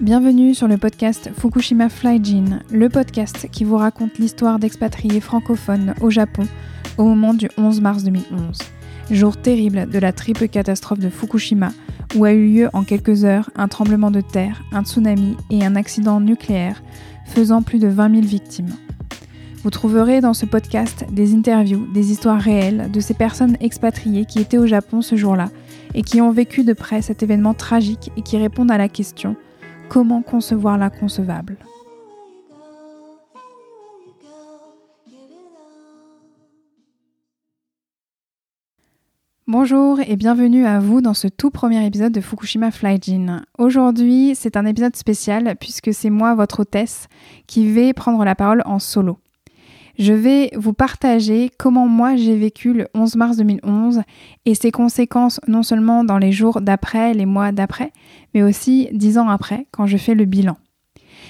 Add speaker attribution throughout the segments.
Speaker 1: Bienvenue sur le podcast Fukushima Flyjin, le podcast qui vous raconte l'histoire d'expatriés francophones au Japon au moment du 11 mars 2011, jour terrible de la triple catastrophe de Fukushima où a eu lieu en quelques heures un tremblement de terre, un tsunami et un accident nucléaire faisant plus de 20 000 victimes. Vous trouverez dans ce podcast des interviews, des histoires réelles de ces personnes expatriées qui étaient au Japon ce jour-là et qui ont vécu de près cet événement tragique et qui répondent à la question Comment concevoir l'inconcevable? Bonjour et bienvenue à vous dans ce tout premier épisode de Fukushima Flyjin. Aujourd'hui, c'est un épisode spécial puisque c'est moi, votre hôtesse, qui vais prendre la parole en solo. Je vais vous partager comment moi j'ai vécu le 11 mars 2011 et ses conséquences non seulement dans les jours d'après, les mois d'après, mais aussi dix ans après quand je fais le bilan.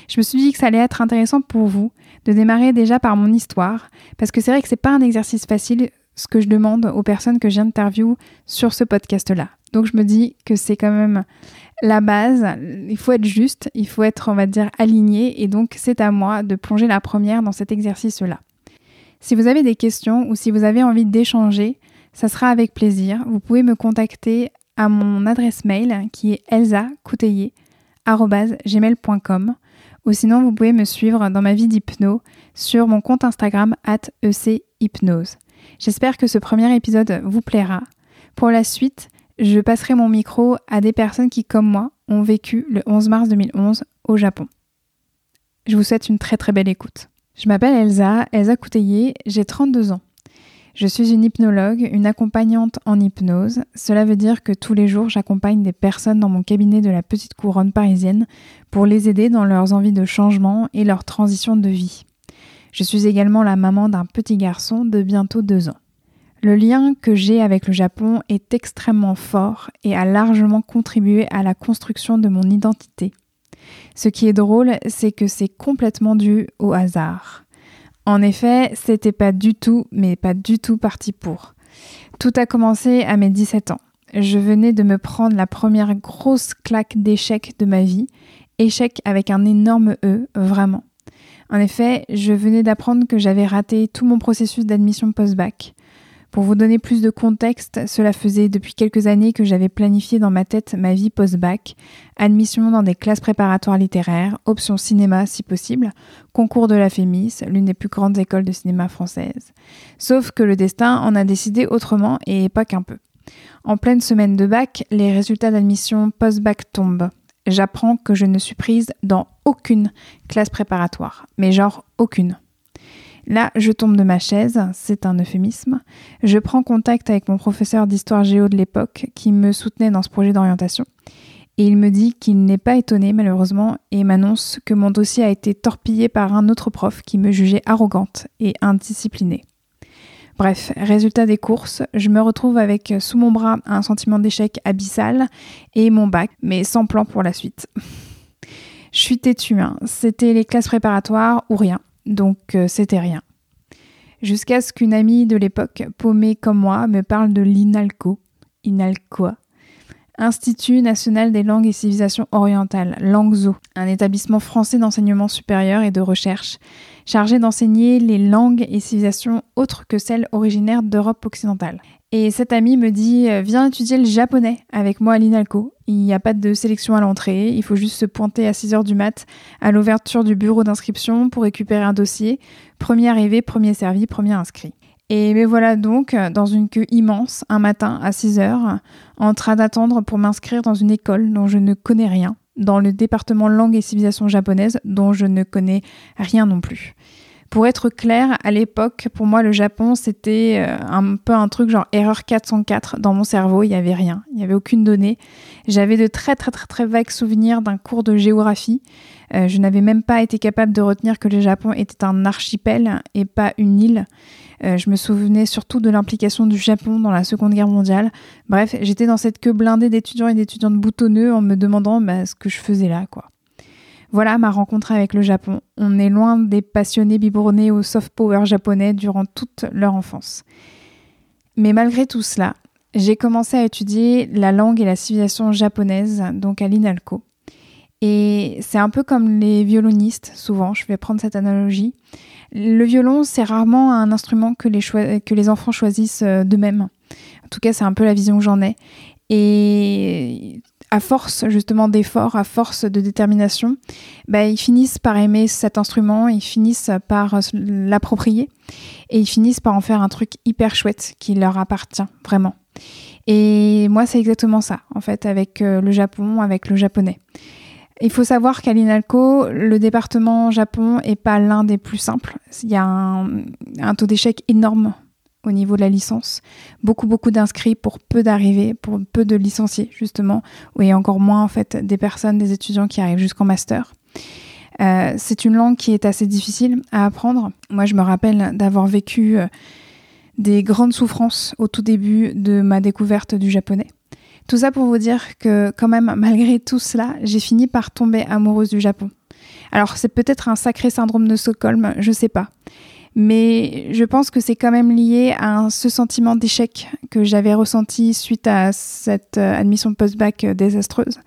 Speaker 1: Je me suis dit que ça allait être intéressant pour vous de démarrer déjà par mon histoire parce que c'est vrai que c'est pas un exercice facile ce que je demande aux personnes que j'interviewe sur ce podcast-là. Donc je me dis que c'est quand même la base, il faut être juste, il faut être, on va dire, aligné, et donc c'est à moi de plonger la première dans cet exercice-là. Si vous avez des questions ou si vous avez envie d'échanger, ça sera avec plaisir. Vous pouvez me contacter à mon adresse mail qui est elsa.couteillé.gmail.com ou sinon vous pouvez me suivre dans ma vie d'hypno sur mon compte Instagram at echypnose. J'espère que ce premier épisode vous plaira. Pour la suite, je passerai mon micro à des personnes qui, comme moi, ont vécu le 11 mars 2011 au Japon. Je vous souhaite une très très belle écoute. Je m'appelle Elsa, Elsa Couteillé, j'ai 32 ans. Je suis une hypnologue, une accompagnante en hypnose. Cela veut dire que tous les jours, j'accompagne des personnes dans mon cabinet de la petite couronne parisienne pour les aider dans leurs envies de changement et leur transition de vie. Je suis également la maman d'un petit garçon de bientôt deux ans. Le lien que j'ai avec le Japon est extrêmement fort et a largement contribué à la construction de mon identité. Ce qui est drôle, c'est que c'est complètement dû au hasard. En effet, c'était pas du tout, mais pas du tout parti pour. Tout a commencé à mes 17 ans. Je venais de me prendre la première grosse claque d'échec de ma vie, échec avec un énorme E, vraiment. En effet, je venais d'apprendre que j'avais raté tout mon processus d'admission post-bac. Pour vous donner plus de contexte, cela faisait depuis quelques années que j'avais planifié dans ma tête ma vie post-bac, admission dans des classes préparatoires littéraires, option cinéma si possible, concours de la FEMIS, l'une des plus grandes écoles de cinéma françaises. Sauf que le destin en a décidé autrement et pas qu'un peu. En pleine semaine de bac, les résultats d'admission post-bac tombent j'apprends que je ne suis prise dans aucune classe préparatoire, mais genre aucune. Là, je tombe de ma chaise, c'est un euphémisme. Je prends contact avec mon professeur d'histoire géo de l'époque qui me soutenait dans ce projet d'orientation. Et il me dit qu'il n'est pas étonné malheureusement et m'annonce que mon dossier a été torpillé par un autre prof qui me jugeait arrogante et indisciplinée. Bref, résultat des courses, je me retrouve avec sous mon bras un sentiment d'échec abyssal et mon bac, mais sans plan pour la suite. je suis têtue, hein. c'était les classes préparatoires ou rien, donc euh, c'était rien. Jusqu'à ce qu'une amie de l'époque, paumée comme moi, me parle de l'INALCO. INALCOA Institut national des langues et civilisations orientales, LANGZO, un établissement français d'enseignement supérieur et de recherche chargé d'enseigner les langues et civilisations autres que celles originaires d'Europe occidentale. Et cet ami me dit euh, Viens étudier le japonais avec moi à l'INALCO. Il n'y a pas de sélection à l'entrée, il faut juste se pointer à 6h du mat à l'ouverture du bureau d'inscription pour récupérer un dossier. Premier arrivé, premier servi, premier inscrit. Et me voilà donc dans une queue immense un matin à 6 heures, en train d'attendre pour m'inscrire dans une école dont je ne connais rien, dans le département langue et civilisation japonaise dont je ne connais rien non plus. Pour être clair, à l'époque, pour moi, le Japon, c'était euh, un peu un truc genre erreur 404 dans mon cerveau. Il n'y avait rien, il n'y avait aucune donnée. J'avais de très très très très vagues souvenirs d'un cours de géographie. Euh, je n'avais même pas été capable de retenir que le Japon était un archipel et pas une île. Euh, je me souvenais surtout de l'implication du Japon dans la Seconde Guerre mondiale. Bref, j'étais dans cette queue blindée d'étudiants et d'étudiantes boutonneux en me demandant bah, ce que je faisais là. Voilà ma rencontre avec le Japon. On est loin des passionnés biberonnés au soft power japonais durant toute leur enfance. Mais malgré tout cela, j'ai commencé à étudier la langue et la civilisation japonaise, donc à l'INALCO. Et c'est un peu comme les violonistes, souvent, je vais prendre cette analogie. Le violon, c'est rarement un instrument que les, enfants choisissent euh, d'eux-mêmes. En tout cas, c'est un peu la vision que j'en ai. Et à force justement d'efforts, à force de détermination, bah, ils finissent par aimer cet instrument, ils finissent par l'approprier et ils finissent par en faire un truc hyper chouette qui leur appartient vraiment. Et moi, c'est exactement ça, en fait, avec euh, le Japon, avec le japonais. Il faut savoir qu'à l'INALCO, le département Japon est pas l'un des plus simples. Il y a un taux d'échec énorme au niveau de la licence. Beaucoup, beaucoup d'inscrits pour peu d'arrivées, pour peu de licenciés, justement, et encore moins, en fait, des personnes, des étudiants qui arrivent jusqu'en master. Euh, c'est une langue qui est assez difficile à apprendre. Moi, je me rappelle d'avoir vécu euh, des grandes souffrances au tout début de ma découverte du japonais. Tout ça pour vous dire que quand même, malgré tout cela, j'ai fini par tomber amoureuse du Japon. Alors c'est peut-être un sacré syndrome de Stockholm, je sais pas mais je pense que c'est quand même lié à ce sentiment d'échec que j'avais ressenti suite à cette euh, admission post-bac euh, désastreuse.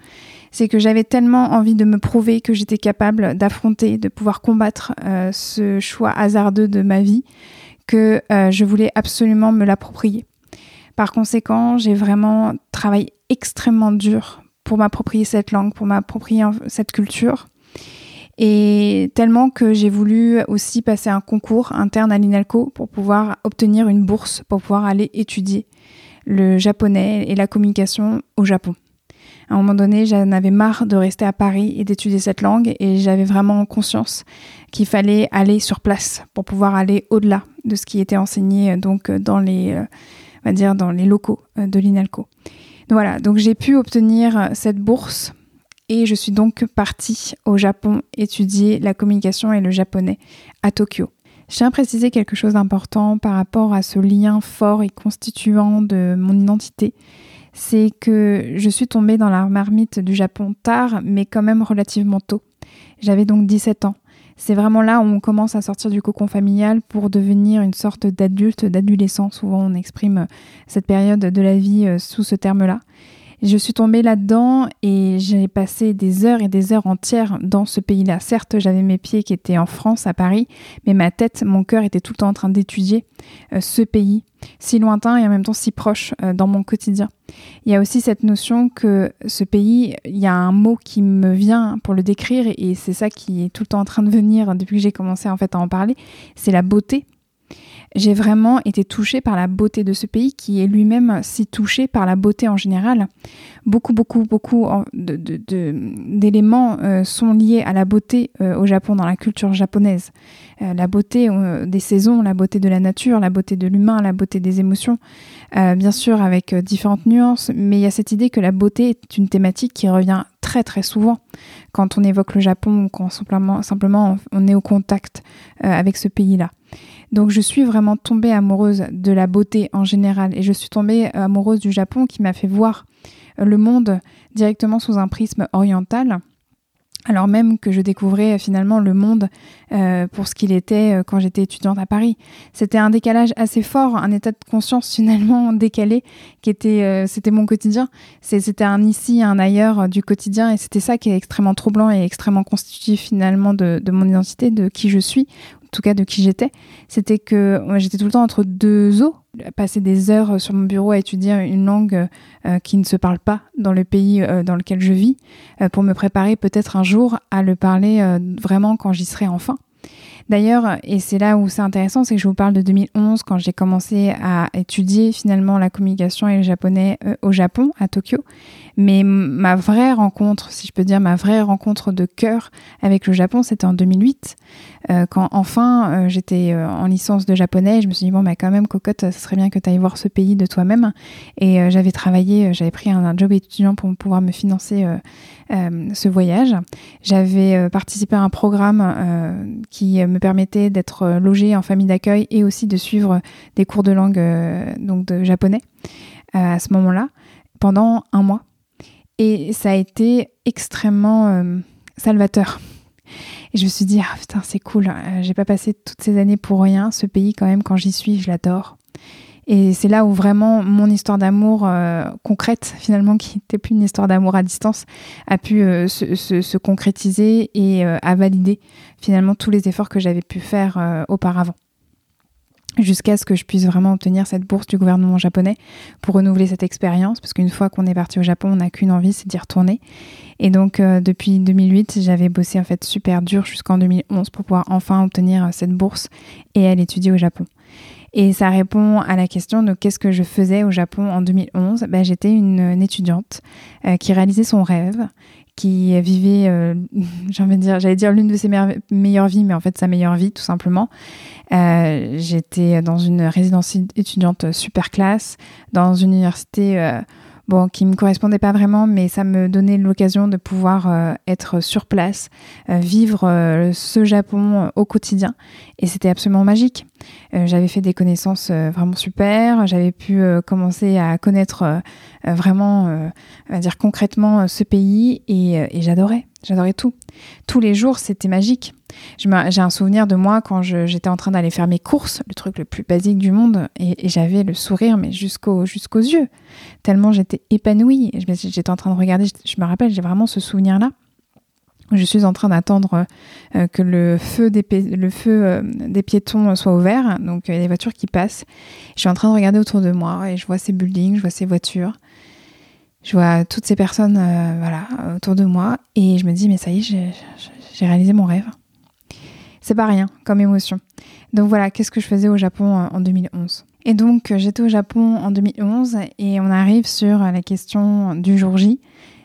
Speaker 1: C'est que j'avais tellement envie de me prouver que j'étais capable d'affronter, de pouvoir combattre euh, ce choix hasardeux de ma vie, que je voulais absolument me l'approprier. Par conséquent, j'ai vraiment travaillé extrêmement dur pour m'approprier cette langue, pour m'approprier cette culture. Et tellement que j'ai voulu aussi passer un concours interne à l'INALCO pour pouvoir obtenir une bourse pour pouvoir aller étudier le japonais et la communication au Japon. À un moment donné, j'en avais marre de rester à Paris et d'étudier cette langue et j'avais vraiment conscience qu'il fallait aller sur place pour pouvoir aller au-delà de ce qui était enseigné donc dans les, euh, on va dire dans les locaux euh, de l'INALCO. Voilà, donc j'ai pu obtenir cette bourse et je suis donc partie au Japon étudier la communication et le japonais à Tokyo. Je tiens à préciser quelque chose d'important par rapport à ce lien fort et constituant de mon identité. C'est que je suis tombée dans la marmite du Japon tard, mais quand même relativement tôt. J'avais donc 17 ans. C'est vraiment là où on commence à sortir du cocon familial pour devenir une sorte d'adulte, d'adolescent. Souvent, on exprime cette période de la vie euh, sous ce terme-là. Je suis tombée là-dedans et j'ai passé des heures et des heures entières dans ce pays-là. Certes, j'avais mes pieds qui étaient en France, à Paris, mais ma tête, mon cœur était tout le temps en train d'étudier euh, ce pays, si lointain et en même temps si proche euh, dans mon quotidien. Il y a aussi cette notion que ce pays, il y a un mot qui me vient pour le décrire et c'est ça qui est tout le temps en train de venir depuis que j'ai commencé en fait à en parler, c'est la beauté j'ai vraiment été touchée par la beauté de ce pays qui est lui-même si touché par la beauté en général. Beaucoup, beaucoup, beaucoup d'éléments euh, sont liés à la beauté euh, au Japon, dans la culture japonaise. Euh, la beauté des saisons, la beauté de la nature, la beauté de l'humain, la beauté des émotions, bien sûr avec différentes nuances, mais il y a cette idée que la beauté est une thématique qui revient très très souvent quand on évoque le Japon ou quand simplement, simplement on est au contact avec ce pays-là. Donc je suis vraiment tombée amoureuse de la beauté en général et je suis tombée amoureuse du Japon qui m'a fait voir le monde directement sous un prisme oriental. Alors même que je découvrais finalement le monde euh, pour ce qu'il était euh, quand j'étais étudiante à Paris. C'était un décalage assez fort, un état de conscience finalement décalé, qui était, euh, c'était mon quotidien. C'était un ici, un ailleurs du quotidien, et c'était ça qui est extrêmement troublant et extrêmement constitutif finalement de, mon identité, de qui je suis, tout cas de qui j'étais, c'était que j'étais tout le temps entre deux eaux, passer des heures sur mon bureau à étudier une langue euh, qui ne se parle pas dans le pays euh, dans lequel je vis, euh, pour me préparer peut-être un jour à le parler vraiment quand j'y serai enfin. D'ailleurs, et c'est là où c'est intéressant, c'est que je vous parle de 2011 quand j'ai commencé à étudier finalement la communication et le japonais au Japon, à Tokyo. Mais ma vraie rencontre, si je peux dire, ma vraie rencontre de cœur avec le Japon, c'était en 2008, euh, quand enfin euh, j'étais euh, en licence de japonais. Je me suis dit, bon, bah, quand même, cocotte, ce serait bien que tu ailles voir ce pays de toi-même. Et j'avais travaillé, j'avais pris un, job étudiant pour pouvoir me financer ce voyage. J'avais participé à un programme qui me permettait d'être logée en famille d'accueil et aussi de suivre des cours de langue donc de japonais à ce moment-là pendant un mois. Et ça a été extrêmement euh, salvateur. Et je me suis dit, ah putain, c'est cool, euh, j'ai pas passé toutes ces années pour rien. Ce pays, quand même, quand j'y suis, je l'adore. Et c'est là où vraiment mon histoire d'amour euh, concrète, finalement, qui n'était plus une histoire d'amour à distance, a pu se, se, concrétiser et a validé finalement tous les efforts que j'avais pu faire auparavant jusqu'à ce que je puisse vraiment obtenir cette bourse du gouvernement japonais pour renouveler cette expérience, parce qu'une fois qu'on est parti au Japon, on n'a qu'une envie, c'est d'y retourner. Et donc euh, depuis 2008, j'avais bossé en fait super dur jusqu'en 2011 pour pouvoir enfin obtenir euh, cette bourse et aller étudier au Japon. Et ça répond à la question de qu'est-ce que je faisais au Japon en 2011. Ben, J'étais une, étudiante euh, qui réalisait son rêve, qui vivait, euh, j'allais dire l'une de ses meilleures vies, mais en fait sa meilleure vie tout simplement. Euh, j'étais dans une résidence étudiante super classe, dans une université euh, bon, qui me correspondait pas vraiment, mais ça me donnait l'occasion de pouvoir euh, être sur place, euh, vivre euh, ce Japon au quotidien. Et c'était absolument magique. j'avais fait des connaissances vraiment super. J'avais pu commencer à connaître vraiment, on va dire concrètement, ce pays et, et j'adorais. J'adorais tout. Tous les jours, c'était magique. J'ai un souvenir de moi quand j'étais en train d'aller faire mes courses, le truc le plus basique du monde, et, j'avais le sourire, mais jusqu'aux jusqu'aux yeux, tellement j'étais épanouie. J'étais en train de regarder, je, me rappelle, j'ai vraiment ce souvenir-là. Je suis en train d'attendre euh, que le feu, des, le feu euh, des piétons soit ouvert, donc il y a des voitures qui passent. Je suis en train de regarder autour de moi et je vois ces buildings, je vois ces voitures. Je vois toutes ces personnes euh, voilà, autour de moi et je me dis, mais ça y est, j'ai réalisé mon rêve. C'est pas rien comme émotion. Donc voilà, qu'est-ce que je faisais au Japon euh, en 2011 Et donc, euh, j'étais au Japon en 2011 et on arrive sur la question du jour J.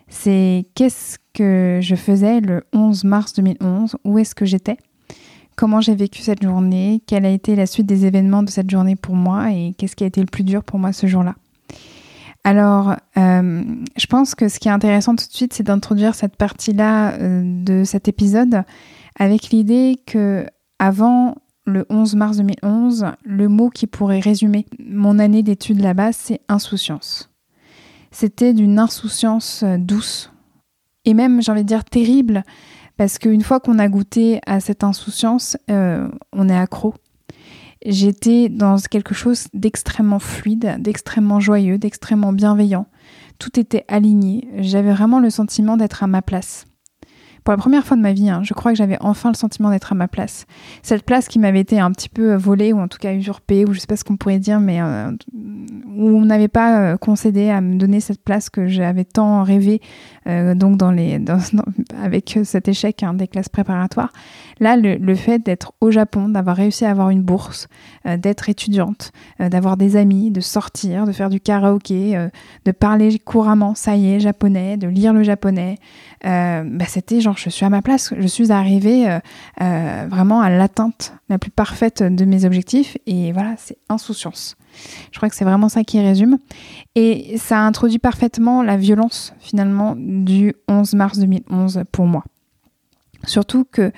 Speaker 1: C'est qu'est-ce que je faisais le 11 mars 2011 Où est-ce que j'étais? Comment j'ai vécu cette journée? Quelle a été la suite des événements de cette journée pour moi? Et qu'est-ce qui a été le plus dur pour moi ce jour-là? Alors, euh, je pense que ce qui est intéressant tout de suite, c'est d'introduire cette partie-là euh, de cet épisode avec l'idée que avant le 11 mars 2011, le mot qui pourrait résumer mon année d'études là-bas, c'est insouciance. C'était d'une insouciance euh, douce et même, j'ai envie de dire, terrible, parce qu'une fois qu'on a goûté à cette insouciance, on est accro j'étais dans quelque chose d'extrêmement fluide, d'extrêmement joyeux, d'extrêmement bienveillant. Tout était aligné. J'avais vraiment le sentiment d'être à ma place pour la première fois de ma vie, hein, je crois que j'avais enfin le sentiment d'être à ma place. Cette place qui m'avait été un petit peu euh, volée ou en tout cas usurpée, ou je sais pas ce qu'on pourrait dire, mais euh, où on n'avait pas euh, concédé à me donner cette place que j'avais tant rêvé, donc dans les, avec cet échec hein, des classes préparatoires. Là, le, fait d'être au Japon, d'avoir réussi à avoir une bourse, d'être étudiante, d'avoir des amis, de sortir, de faire du karaoké, de parler couramment, ça y est, japonais, de lire le japonais, bah, c'était genre je suis à ma place, je suis arrivée euh, euh, vraiment à l'atteinte la plus parfaite de mes objectifs et voilà, c'est insouciance. Je crois que c'est vraiment ça qui résume. Et ça introduit parfaitement la violence finalement du 11 mars 2011 pour moi. Surtout que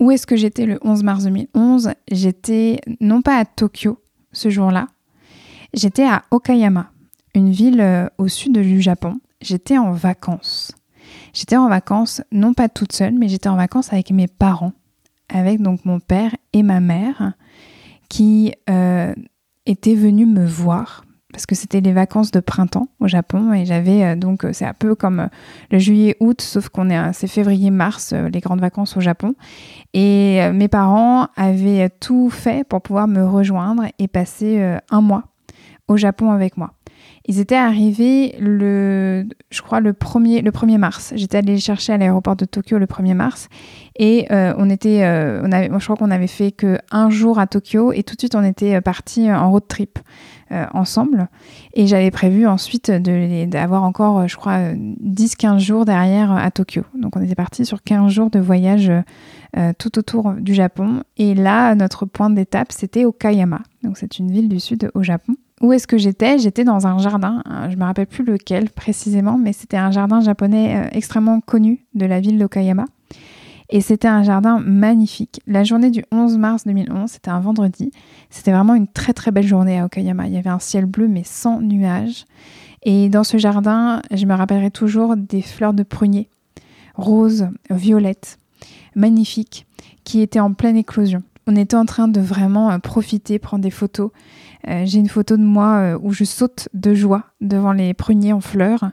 Speaker 1: où est-ce que j'étais le 11 mars 2011 J'étais non pas à Tokyo ce jour-là, j'étais à Okayama, une ville euh, au sud du Japon. J'étais en vacances. J'étais en vacances, non pas toute seule, mais j'étais en vacances avec mes parents, avec donc mon père et ma mère, qui euh, étaient venus me voir parce que c'était les vacances de printemps au Japon et j'avais euh, donc c'est un peu comme le juillet-août sauf qu'on est c'est février-mars euh, les grandes vacances au Japon et mes parents avaient tout fait pour pouvoir me rejoindre et passer un mois au Japon avec moi. Ils étaient arrivés le, je crois, le 1er, le 1er mars. J'étais allée les chercher à l'aéroport de Tokyo le 1er mars. Et euh, on était, euh, je crois qu'on avait fait que un jour à Tokyo et tout de suite on était parti en road trip euh, ensemble. Et j'avais prévu ensuite d'avoir encore, je crois, 10-15 jours derrière à Tokyo. Donc on était parti sur 15 jours de voyage tout autour du Japon. Et là, notre point d'étape, c'était Okayama. Donc c'est une ville du sud au Japon. Où est-ce que j'étais? J'étais dans un jardin, je me rappelle plus lequel précisément, mais c'était un jardin japonais euh, extrêmement connu de la ville d'Okayama. Et c'était un jardin magnifique. La journée du 11 mars 2011, c'était un vendredi. C'était vraiment une très très belle journée à Okayama. Il y avait un ciel bleu mais sans nuages. Et dans ce jardin, je me rappellerai toujours des fleurs de prunier, roses, violettes, magnifiques, qui étaient en pleine éclosion. On était en train de vraiment euh, profiter, prendre des photos. Euh, j'ai une photo de moi euh, où je saute de joie devant les pruniers en fleurs.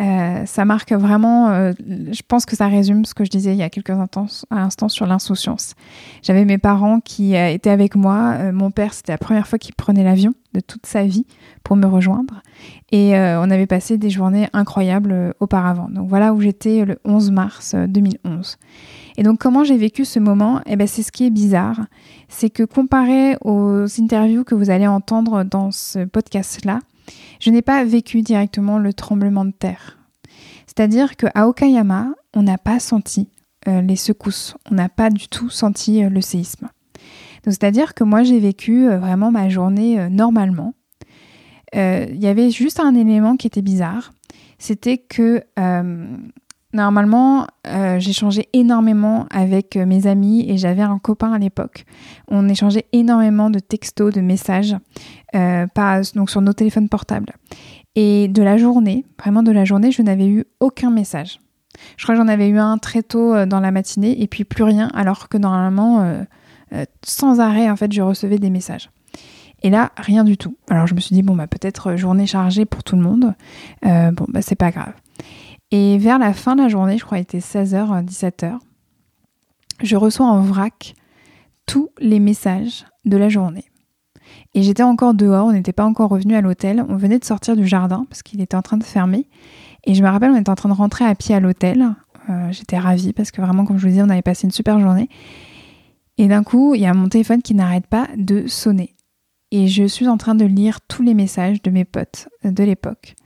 Speaker 1: Euh, ça marque vraiment, je pense que ça résume ce que je disais il y a quelques instants, sur l'insouciance. J'avais mes parents qui étaient avec moi. mon père, c'était la première fois qu'il prenait l'avion de toute sa vie pour me rejoindre. Et on avait passé des journées incroyables auparavant. Donc voilà où j'étais le 11 mars 2011. Et donc comment j'ai vécu ce moment? Eh ben c'est ce qui est bizarre, c'est que comparé aux interviews que vous allez entendre dans ce podcast-là, je n'ai pas vécu directement le tremblement de terre. C'est-à-dire qu'à Okayama, on n'a pas senti euh, les secousses, on n'a pas du tout senti euh, le séisme. c'est-à-dire que moi j'ai vécu euh, vraiment ma journée normalement. Il y avait juste un élément qui était bizarre, c'était que Normalement, euh, j'échangeais énormément avec euh, mes amis et j'avais un copain à l'époque. On échangeait énormément de textos, de messages, euh, donc sur nos téléphones portables. Et de la journée, vraiment de la journée, je n'avais eu aucun message. Je crois que j'en avais eu un très tôt dans la matinée et puis plus rien, alors que normalement, sans arrêt, en fait, je recevais des messages. Et là, rien du tout. Alors je me suis dit, bon, bah, peut-être journée chargée pour tout le monde. bon, bah, c'est pas grave. Et vers la fin de la journée, je crois qu'il était 16h, 17h, je reçois en vrac tous les messages de la journée. Et j'étais encore dehors, on n'était pas encore revenu à l'hôtel, on venait de sortir du jardin parce qu'il était en train de fermer. Et je me rappelle, on était en train de rentrer à pied à l'hôtel. Euh, j'étais ravie parce que vraiment, comme je vous disais, on avait passé une super journée. Et d'un coup, il y a mon téléphone qui n'arrête pas de sonner. Et je suis en train de lire tous les messages de mes potes de l'époque.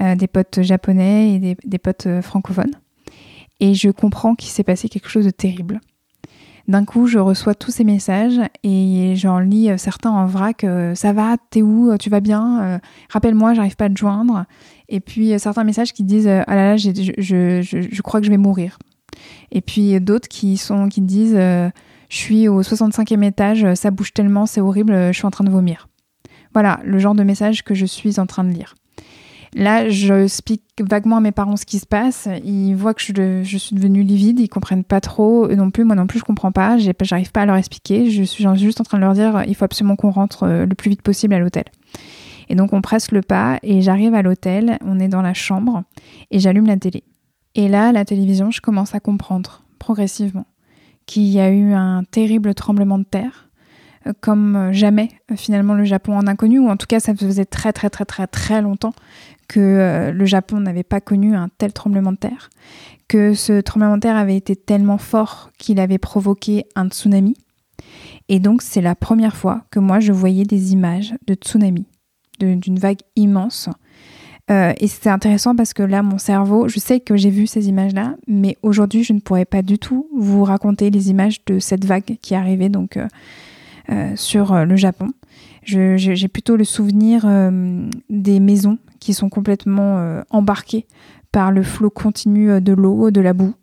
Speaker 1: Euh, des potes japonais et des, potes euh, francophones. Et je comprends qu'il s'est passé quelque chose de terrible. D'un coup, je reçois tous ces messages et j'en lis euh, certains en vrac. ça va, t'es où Tu vas bien Rappelle-moi, j'arrive pas à te joindre. Et puis certains messages qui disent ah là là, je, je, je, crois que je vais mourir. Et puis d'autres qui qui disent je suis au 65e étage, ça bouge tellement, c'est horrible, je suis en train de vomir. Voilà le genre de message que je suis en train de lire. Là, je explique vaguement à mes parents ce qui se passe. Ils voient que je, suis devenue livide, ils comprennent pas trop, non plus, moi non plus, je comprends pas. J'arrive pas à leur expliquer. Je suis juste en train de leur dire il faut absolument qu'on rentre euh, le plus vite possible à l'hôtel. Et donc on presse le pas et j'arrive à l'hôtel, on est dans la chambre et j'allume la télé. Et là, la télévision, je commence à comprendre progressivement qu'il y a eu un terrible tremblement de terre comme jamais finalement le Japon en a connu, ou en tout cas ça faisait très très très très très longtemps que euh, le Japon n'avait pas connu un tel tremblement de terre, que ce tremblement de terre avait été tellement fort qu'il avait provoqué un tsunami. Et donc c'est la première fois que moi je voyais des images de tsunami, d'une vague immense. Euh, et c'était intéressant parce que là, mon cerveau, je sais que j'ai vu ces images-là, mais aujourd'hui, je ne pourrais pas du tout vous raconter les images de cette vague qui arrivait donc euh, sur le Japon. J'ai plutôt le souvenir des maisons qui sont complètement euh, embarqués par le flot continu euh, de l'eau, de la boue.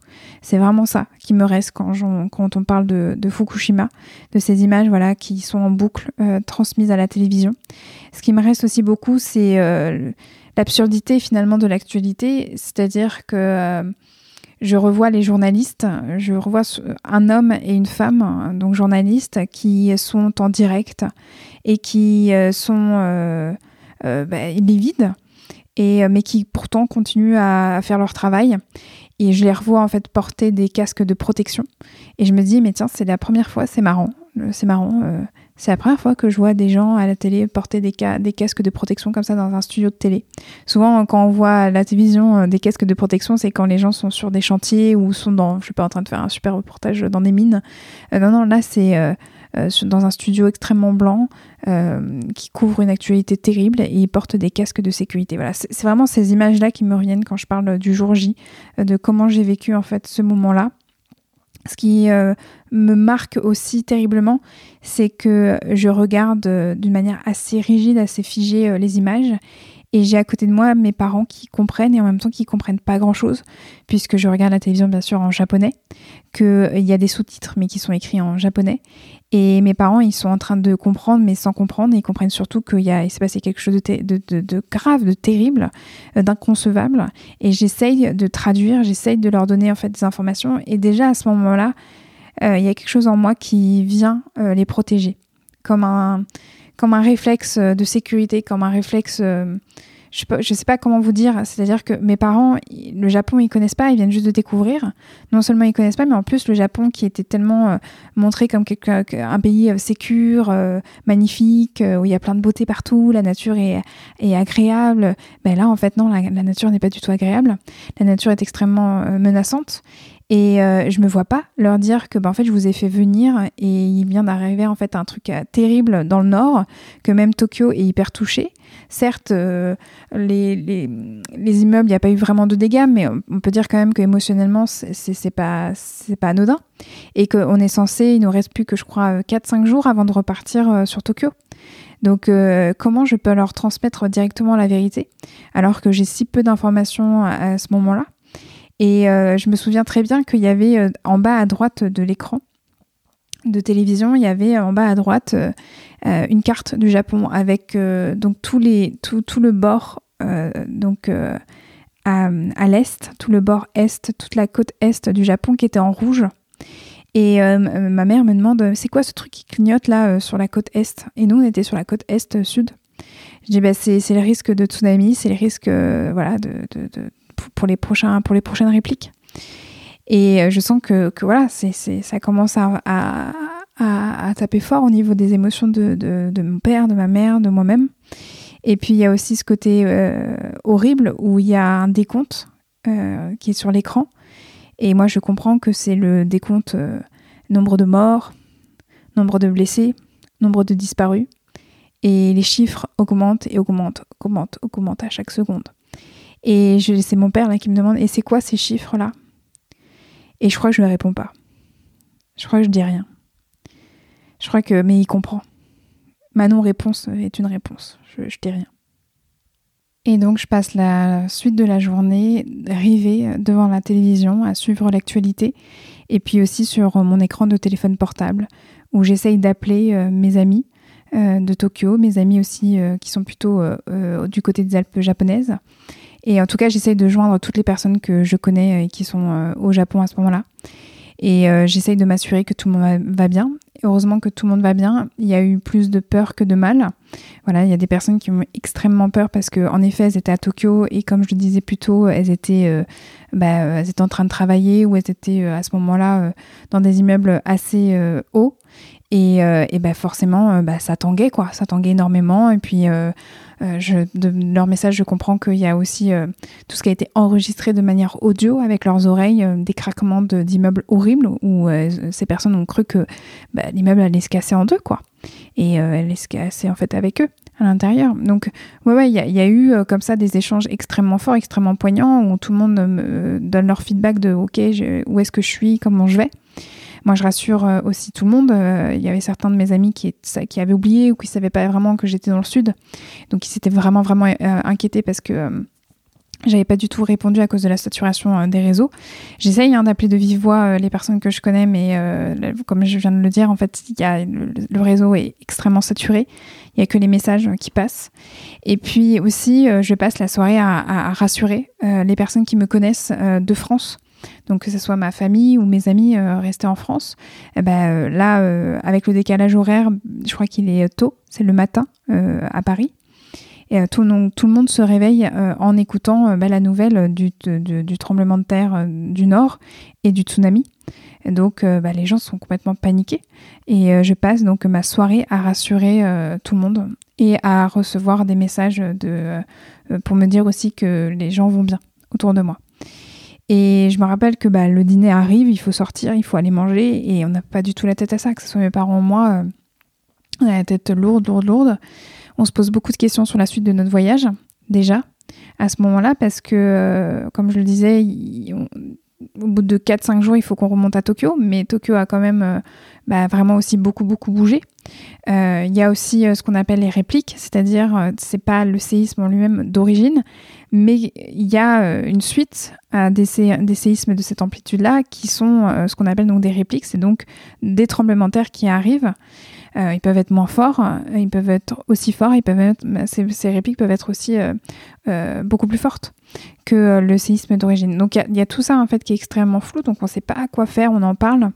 Speaker 1: C'est vraiment ça qui me reste quand, quand on parle de, Fukushima, de ces images voilà, qui sont en boucle euh, transmises à la télévision. Ce qui me reste aussi beaucoup, c'est l'absurdité finalement de l'actualité, c'est-à-dire que je revois les journalistes, je revois un homme et une femme, donc journalistes, qui sont en direct et qui sont bah, livides et, euh, mais qui pourtant continuent à, faire leur travail. Et je les revois en fait porter des casques de protection. Et je me dis, mais tiens, c'est la première fois, c'est marrant, Euh, C'est marrant. euh, c'est la première fois que je vois des gens à la télé porter des, ca- des casques de protection comme ça dans un studio de télé. Souvent, quand on voit à la télévision euh, des casques de protection, c'est quand les gens sont sur des chantiers ou sont dans, je sais pas, en train de faire un super reportage dans des mines. Euh, non, non, là, c'est euh, dans un studio extrêmement blanc qui couvre une actualité terrible et ils portent des casques de sécurité. Voilà, c'est vraiment ces images-là qui me reviennent quand je parle du jour J, de comment j'ai vécu en fait ce moment-là. Ce qui euh, me marque aussi terriblement, c'est que je regarde euh, d'une manière assez rigide, assez figée euh, les images. Et j'ai à côté de moi mes parents qui comprennent et en même temps qui comprennent pas grand chose, puisque je regarde la télévision bien sûr en japonais, qu'il y a des sous-titres mais qui sont écrits en japonais. Et mes parents, ils sont en train de comprendre, mais sans comprendre. Ils comprennent surtout qu'il s'est passé quelque chose de, grave, de terrible, euh, d'inconcevable. Et j'essaye de traduire, j'essaye de leur donner en fait des informations. Et déjà à ce moment-là, euh, il y a quelque chose en moi qui vient euh, les protéger, comme un, comme un réflexe de sécurité, comme un réflexe. Je je sais pas comment vous dire. C'est-à-dire que mes parents, le Japon, ils connaissent pas, ils viennent juste de découvrir. Non seulement ils connaissent pas, mais en plus le Japon qui était tellement euh, montré comme un pays euh, sécure, euh, magnifique, euh, où il y a plein de beauté partout, la nature est, agréable. Ben là, en fait, non, la, nature n'est pas du tout agréable. La nature est extrêmement menaçante. Et euh, je me vois pas leur dire que ben, en fait je vous ai fait venir et il vient d'arriver en fait un truc euh, terrible dans le nord que même Tokyo est hyper touché. Certes, euh, les, les, les immeubles, il n'y a pas eu vraiment de dégâts, mais on peut dire quand même qu'émotionnellement, c'est c'est- pas, pas anodin. Et qu'on est censé, il nous reste plus que je crois 4-5 jours avant de repartir euh, sur Tokyo. Donc euh, comment je peux leur transmettre directement la vérité alors que j'ai si peu d'informations à ce moment-là? Et euh, je me souviens très bien qu'il y avait euh, en bas à droite de l'écran de télévision, il y avait euh, en bas à droite une carte du Japon avec donc tous les tout, le bord donc à, l'est, tout le bord est, toute la côte est du Japon qui était en rouge. Et ma mère me demande c'est quoi ce truc qui clignote là sur la côte est? Et nous on était sur la côte est sud. Je dis bah, c'est le risque de tsunami, c'est le risque voilà de- pour- les prochains pour les prochaines répliques. Et euh, je sens que, que voilà, c'est, ça commence à, à, taper fort au niveau des émotions de, de, mon père, de ma mère, de moi-même. Et puis il y a aussi ce côté euh, horrible où il y a un décompte euh, qui est sur l'écran. Et moi je comprends que c'est le décompte nombre de morts, nombre de blessés, nombre de disparus. Et les chiffres augmentent et augmentent, augmentent, augmentent à chaque seconde. Et c'est mon père qui me demande Et c'est quoi ces chiffres-là? Et je crois que je ne réponds pas. Je crois que je dis rien. Je crois que. Mais il comprend. Ma non-réponse est une réponse. Je, je dis rien. Et donc, je passe la suite de la journée rivée devant la télévision à suivre l'actualité et puis aussi sur mon écran de téléphone portable où j'essaye d'appeler euh, mes amis euh, de Tokyo, mes amis aussi euh, qui sont plutôt du côté des Alpes japonaises. Et en tout cas, j'essaye de joindre toutes les personnes que je connais et qui sont euh, au Japon à ce moment-là. Et euh, j'essaye de m'assurer que tout le monde va, bien. Heureusement que tout le monde va bien. Il y a eu plus de peur que de mal. Voilà, il y a des personnes qui ont extrêmement peur parce que, en effet, elles étaient à Tokyo et comme je le disais plus tôt, elles étaient, euh, bah, euh, elles étaient en train de travailler ou elles étaient euh, à ce moment-là euh, dans des immeubles assez euh, hauts. Et, euh, et bah, forcément, euh, bah, ça tanguait, quoi. Ça tanguait énormément. Et puis, euh, je, de leur message, je comprends qu'il y a aussi euh, tout ce qui a été enregistré de manière audio avec leurs oreilles, euh, des craquements d'immeubles horribles où euh, ces personnes ont cru que bah, l'immeuble allait se casser en deux, quoi. Et euh, elle allait se casser en fait avec eux à l'intérieur. Donc, ouais, ouais, il y, y a eu euh, comme ça des échanges extrêmement forts, extrêmement poignants où tout le monde me donne leur feedback de OK, je- où est-ce que je suis, comment je vais. Moi, je rassure euh, aussi tout le monde. Euh, Il y avait certains de mes amis qui, avaient oublié ou qui ne savaient pas vraiment que j'étais dans le sud. Donc, ils s'étaient vraiment, vraiment euh, inquiétés parce que j'avais pas du tout répondu à cause de la saturation des réseaux. J'essaye hein, d'appeler de vive voix les personnes que je connais, mais comme je viens de le dire, en fait, le, réseau est extrêmement saturé. Il y a que les messages qui passent. Et puis aussi, je passe la soirée à, rassurer les personnes qui me connaissent de France. Donc que ce soit ma famille ou mes amis euh, restés en France, eh ben, euh, là, euh, avec le décalage horaire, je crois qu'il est tôt, c'est le matin à Paris. Et tout, le monde se réveille en écoutant bah, la nouvelle du, tremblement de terre du nord et du tsunami. donc bah, les gens sont complètement paniqués. Et je passe donc ma soirée à rassurer tout le monde et à recevoir des messages pour me dire aussi que les gens vont bien autour de moi. Et je me rappelle que bah, le dîner arrive, il faut sortir, il faut aller manger, et on n'a pas du tout la tête à ça, que ce soit mes parents ou moi. Euh, on a la tête lourde, lourde, lourde. On se pose beaucoup de questions sur la suite de notre voyage, déjà, à ce moment-là, parce que, euh, comme je le disais, au bout de 4-5 jours, il faut qu'on remonte à Tokyo, mais Tokyo a quand même euh, bah, vraiment aussi beaucoup, beaucoup bougé. Il y a aussi ce qu'on appelle les répliques, c'est-à-dire, c'est pas le séisme en lui-même d'origine, mais il y a euh, une suite à des, séismes de cette amplitude-là qui sont euh, ce qu'on appelle donc des répliques, c'est donc des tremblements de terre qui arrivent. Euh, ils peuvent être moins forts, ils peuvent être aussi forts, bah, ces, répliques peuvent être aussi beaucoup plus fortes que le séisme d'origine. Donc il y, a tout ça en fait qui est extrêmement flou, donc on ne sait pas à quoi faire, on en parle.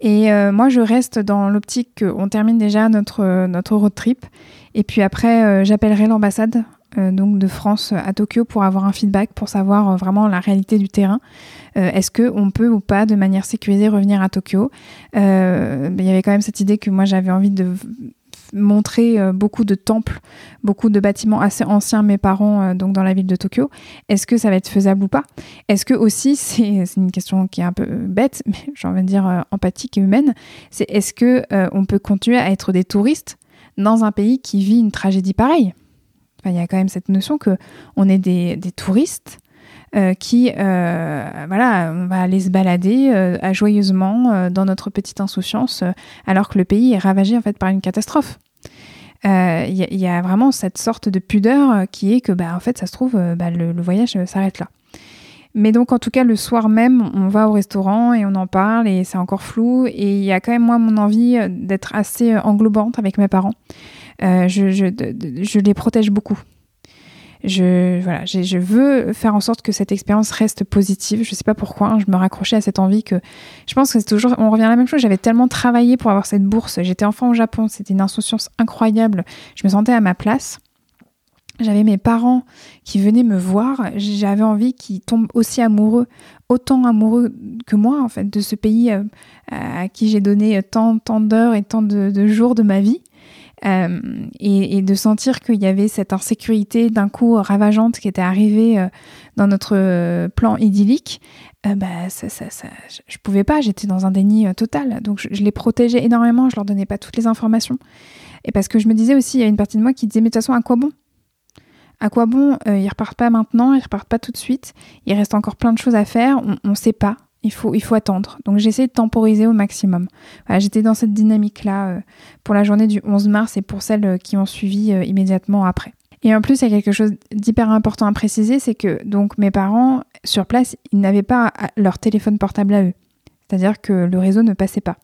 Speaker 1: Et moi, je reste dans l'optique qu'on termine déjà notre road trip. Et puis après, j'appellerai l'ambassade euh, de France à Tokyo pour avoir un feedback, pour savoir euh, vraiment la réalité du terrain. Euh, est-ce que on peut ou pas de manière sécurisée revenir à Tokyo? Il y avait quand même cette idée que moi j'avais envie de montrer beaucoup de temples, beaucoup de bâtiments assez anciens mes parents donc dans la ville de Tokyo. Est-ce que ça va être faisable ou pas? Est-ce que aussi c'est une question qui est un peu bête, mais j'ai envie de dire empathique et humaine. C'est est-ce que on peut continuer à être des touristes dans un pays qui vit une tragédie pareille? Il y a quand même cette notion que on est des, touristes euh, qui, euh, voilà, on va aller se balader euh, joyeusement dans notre petite insouciance, alors que le pays est ravagé en fait par une catastrophe. Il y, a vraiment cette sorte de pudeur qui est que, bah, en fait, ça se trouve, bah, le, voyage s'arrête là. Mais donc, en tout cas, le soir même, on va au restaurant et on en parle et c'est encore flou. Et il y a quand même, moi, mon envie d'être assez englobante avec mes parents. Euh, je, les protège beaucoup. Je, voilà, je veux faire en sorte que cette expérience reste positive. Je sais pas pourquoi, hein, je me raccrochais à cette envie que je pense que c'est toujours, on revient à la même chose. J'avais tellement travaillé pour avoir cette bourse. J'étais enfant au Japon, c'était une insouciance incroyable. Je me sentais à ma place. J'avais mes parents qui venaient me voir. J'avais envie qu'ils tombent aussi amoureux, autant amoureux que moi, en fait, de ce pays euh, à qui j'ai donné tant, tant d'heures et tant de, jours de ma vie. Euh, et, de sentir qu'il y avait cette insécurité d'un coup ravageante qui était arrivée euh, dans notre euh, plan idyllique, bah, ça, ça, ça, je pouvais pas, j'étais dans un déni total. Donc je, les protégeais énormément, je leur donnais pas toutes les informations. Et parce que je me disais aussi, il y a une partie de moi qui disait, mais de toute façon, à quoi bon? À quoi bon? Ils repartent pas maintenant, ils repartent pas tout de suite. Il reste encore plein de choses à faire. On ne sait pas il faut, il faut attendre. Donc j'essaie de temporiser au maximum. J'étais dans cette dynamique-là euh, pour la journée du 11 mars et pour celles euh, qui ont suivi euh, immédiatement après. Et en plus, il y a quelque chose d'hyper important à préciser, c'est que donc mes parents, sur place, ils n'avaient pas leur téléphone portable à eux. C'est-à-dire que le réseau ne passait pas.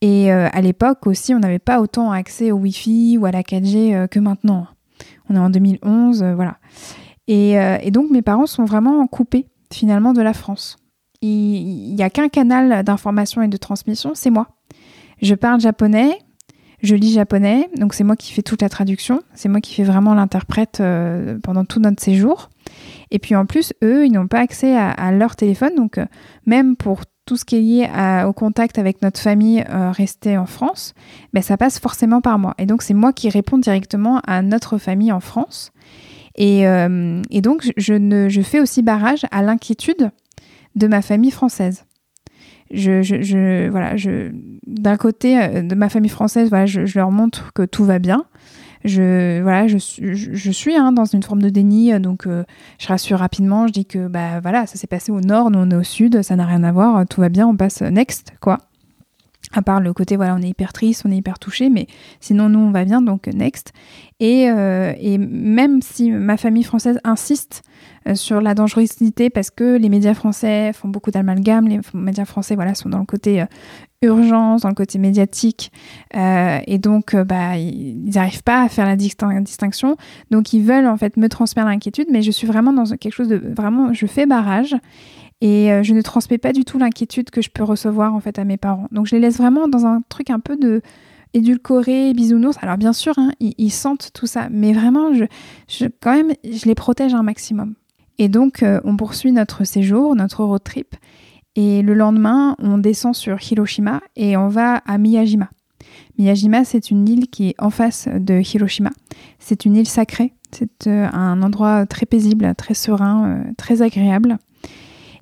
Speaker 1: Et à l'époque aussi, on n'avait pas autant accès au Wi-Fi ou à la 4G que maintenant. On est en 2011, voilà. Et donc mes parents sont vraiment coupés finalement de la France il n'y a qu'un canal d'information et de transmission, c'est moi. Je parle japonais, je lis japonais, donc c'est moi qui fais toute la traduction, c'est moi qui fais vraiment l'interprète euh, pendant tout notre séjour. Et puis en plus, eux, ils n'ont pas accès à, leur téléphone, donc euh, même pour tout ce qui est lié au contact avec notre famille euh, restée en France, ben, ça passe forcément par moi. Et donc c'est moi qui réponds directement à notre famille en France. Et, et donc je, ne, je fais aussi barrage à l'inquiétude de ma famille française. Je, voilà, je, d'un côté euh, de ma famille française, voilà, je, leur montre que tout va bien. Je, voilà, je, suis hein, dans une forme de déni, donc euh, je rassure rapidement. Je dis que bah voilà, ça s'est passé au nord, nous on est au sud, ça n'a rien à voir, tout va bien, on passe next, quoi. À part le côté, voilà, on est hyper triste, on est hyper touché, mais sinon nous on va bien, donc next. Et, euh, même si ma famille française insiste euh, sur la dangerosité parce que les médias français font beaucoup d'amalgames, les médias français voilà, sont dans le côté euh, urgence, dans le côté médiatique, et donc bah, ils n'arrivent pas à faire la distinction. Donc ils veulent en fait me transmettre l'inquiétude, mais je suis vraiment dans quelque chose de vraiment, je fais barrage. Et je ne transmets pas du tout l'inquiétude que je peux recevoir en fait à mes parents. Donc je les laisse vraiment dans un truc un peu de édulcorés, bisounours. Alors bien sûr, hein, ils, ils sentent tout ça, mais vraiment, je, je, quand même, je les protège un maximum. Et donc, euh, on poursuit notre séjour, notre road trip. Et le lendemain, on descend sur Hiroshima et on va à Miyajima. Miyajima, c'est une île qui est en face de Hiroshima. C'est une île sacrée. C'est euh, un endroit très paisible, très serein, euh, très agréable.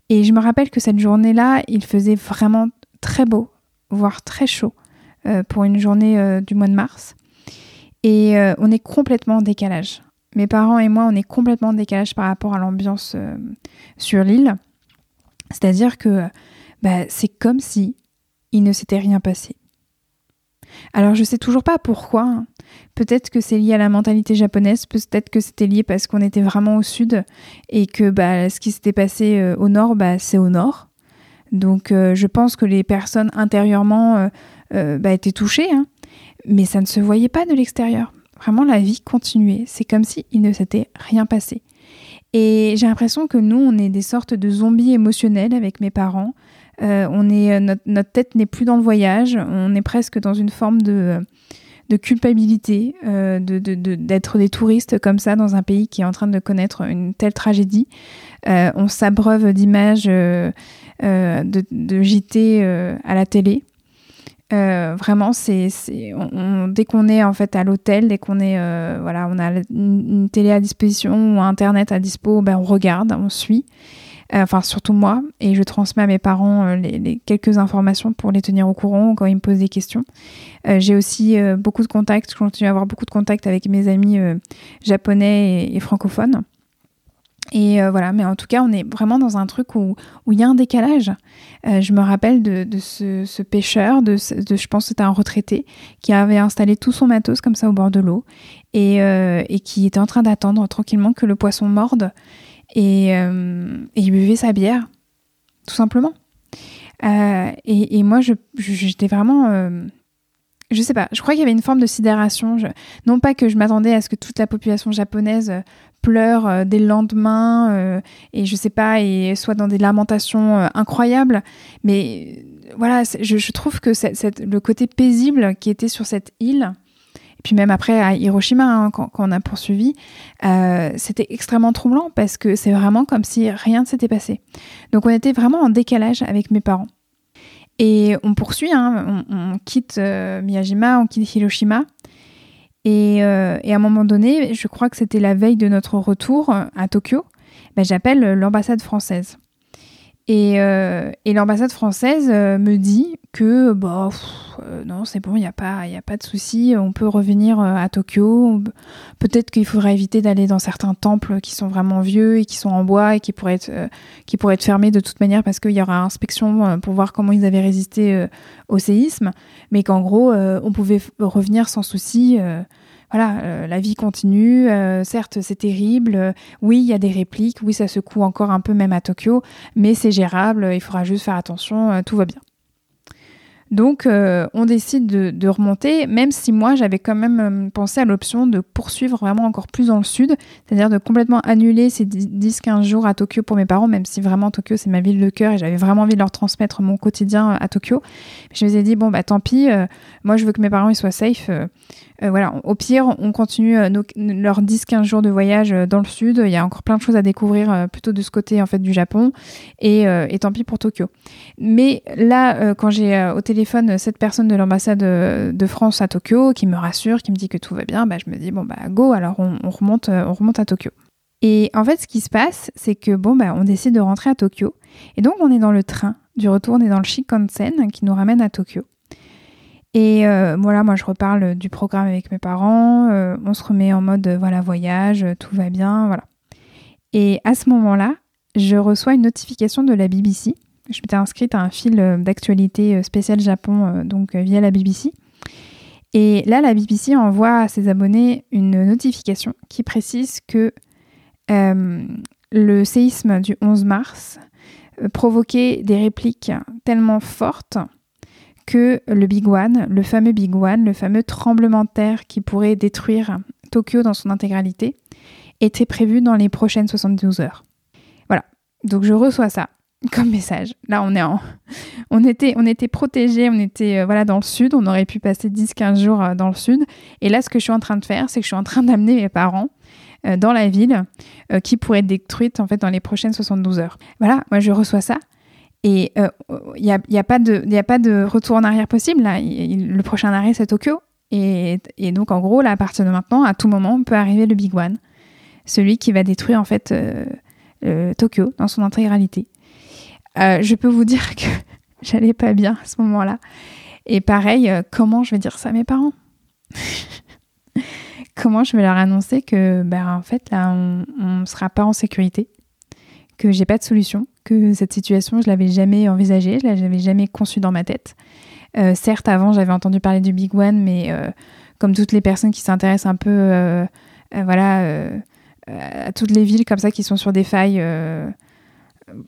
Speaker 1: Et je me rappelle que cette journée-là, il faisait vraiment très beau, voire très chaud euh, pour une journée euh, du mois de mars. Et euh, on est complètement en décalage. Mes parents et moi, on est complètement en décalage par rapport à l'ambiance sur l'île. C'est-à-dire que bah, c'est comme si il ne s'était rien passé. Alors je sais toujours pas pourquoi. Peut-être que c'est lié à la mentalité japonaise, peut-être que c'était lié parce qu'on était vraiment au sud et que bah, ce qui s'était passé euh, au nord, bah, c'est au nord. Donc euh, je pense que les personnes intérieurement euh, bah, étaient touchées, hein. mais ça ne se voyait pas de l'extérieur. Vraiment, la vie continuait. C'est comme si il ne s'était rien passé. Et j'ai l'impression que nous, on est des sortes de zombies émotionnels avec mes parents. Euh, on est, euh, notre, tête n'est plus dans le voyage. On est presque dans une forme de, culpabilité, euh, de, de- de- d'être des touristes comme ça dans un pays qui est en train de connaître une telle tragédie. On s'abreuve d'images de, JT à la télé. Vraiment, c'est, dès qu'on est en fait à l'hôtel, dès qu'on est voilà, on a une, une télé à disposition ou internet à dispo, ben on regarde, on suit. Euh, Enfin, surtout moi, et je transmets à mes parents euh, les, quelques informations pour les tenir au courant quand ils me posent des questions. Euh, J'ai aussi beaucoup de contacts, je continue à avoir beaucoup de contacts avec mes amis japonais et, francophones. Et voilà, mais en tout cas, on est vraiment dans un truc où il y a un décalage. Je me rappelle de, ce, pêcheur, de, je pense que c'était un retraité, qui avait installé tout son matos comme ça au bord de l'eau et, et qui était en train d'attendre tranquillement que le poisson morde et, euh, et il buvait sa bière, tout simplement. Euh, et, moi, je- je- j'étais vraiment... euh, je sais pas, je crois qu'il y avait une forme de sidération. Je- non pas que je m'attendais à ce que toute la population japonaise pleure dès le lendemain et je sais pas, et soit dans des lamentations incroyables, mais voilà, je, je trouve que le côté paisible qui était sur cette île, et puis même après à Hiroshima, hein, quand, on a poursuivi, euh, c'était extrêmement troublant parce que c'est vraiment comme si rien ne s'était passé. Donc on était vraiment en décalage avec mes parents. Et on poursuit, hein, on, quitte euh, Miyajima, on quitte Hiroshima. Et, euh, et à un moment donné, je crois que c'était la veille de notre retour à Tokyo, ben, j'appelle l'ambassade française. Et, euh, et l'ambassade française euh, me dit que bah, pff, euh, non, c'est bon, il n'y a, pas- y a pas de souci, on peut revenir euh, à Tokyo. Peut-être qu'il faudra éviter d'aller dans certains temples qui sont vraiment vieux et qui sont en bois et qui pourraient être, euh, qui pourraient être fermés de toute manière parce qu'il y aura inspection pour voir comment ils avaient résisté au séisme, mais qu'en gros, on pouvait revenir sans souci. Voilà, euh, la vie continue. euh, certes, c'est terrible. euh, oui, il y a des répliques. Oui, ça secoue encore un peu même à Tokyo, mais c'est gérable. Il faudra juste faire attention. tout va bien. Donc, euh, on décide de, remonter, même si moi, j'avais quand même euh, pensé à l'option de poursuivre vraiment encore plus dans le sud, c'est-à-dire de complètement annuler ces 10-15 jours à Tokyo pour mes parents, même si vraiment Tokyo, c'est ma ville de cœur et j'avais vraiment envie de leur transmettre mon quotidien euh, à Tokyo. Je me suis dit, bon, bah tant pis, moi, je veux que mes parents ils soient safe. voilà, au pire, on continue leurs 10-15 jours de voyage dans le sud. Il y a encore plein de choses à découvrir plutôt de ce côté en fait du Japon. Et, et tant pis pour Tokyo. Mais là, quand j'ai au téléphone cette personne de l'ambassade euh, de France à Tokyo qui me rassure, qui me dit que tout va bien, bah, je me dis bon bah go, alors on, on remonte, euh, on remonte à Tokyo. Et en fait, ce qui se passe, c'est que bon bah on décide de rentrer à Tokyo. Et donc on est dans le train du retour, on est dans le Shinkansen qui nous ramène à Tokyo. Et euh, voilà, moi je reparle du programme avec mes parents, on se remet en mode voilà voyage, tout va bien, voilà. Et à ce moment-là, je reçois une notification de la BBC. Je m'étais inscrite à un fil euh, d'actualité euh, spécial Japon, euh, donc via la BBC. Et là, la BBC envoie à ses abonnés une notification qui précise que le séisme du 11 mars provoquait des répliques tellement fortes que le Big One, le fameux Big One, le fameux tremblement de terre qui pourrait détruire Tokyo dans son intégralité, était prévu dans les prochaines 72 heures. Voilà. Donc je reçois ça. comme message. Là, on était, protégés, on était euh, voilà dans le sud, on aurait pu passer 10-15 jours euh, dans le sud. Et là, ce que je suis en train de faire, c'est que je suis en train d'amener mes parents euh, dans la ville qui pourrait être détruite en fait dans les prochaines 72 heures. Voilà, moi je reçois ça. Et il n'y a, pas de, retour en arrière possible. Le prochain arrêt, c'est Tokyo. Et, et, donc, en gros, là, à partir de maintenant, à tout moment, peut arriver le Big One. Celui qui va détruire, en fait, Tokyo dans son intégralité. Euh, je peux vous dire que j'allais pas bien à ce moment-là. Et pareil, euh, comment je vais dire ça à mes parents? Comment je vais leur annoncer que, ben, en fait, là, on ne sera pas en sécurité, que j'ai pas de solution, que cette situation, je l'avais jamais envisagée, je l'avais jamais conçue dans ma tête. Euh, certes, avant, j'avais entendu parler du Big One, mais comme toutes les personnes qui s'intéressent un peu, voilà, à toutes les villes comme ça qui sont sur des failles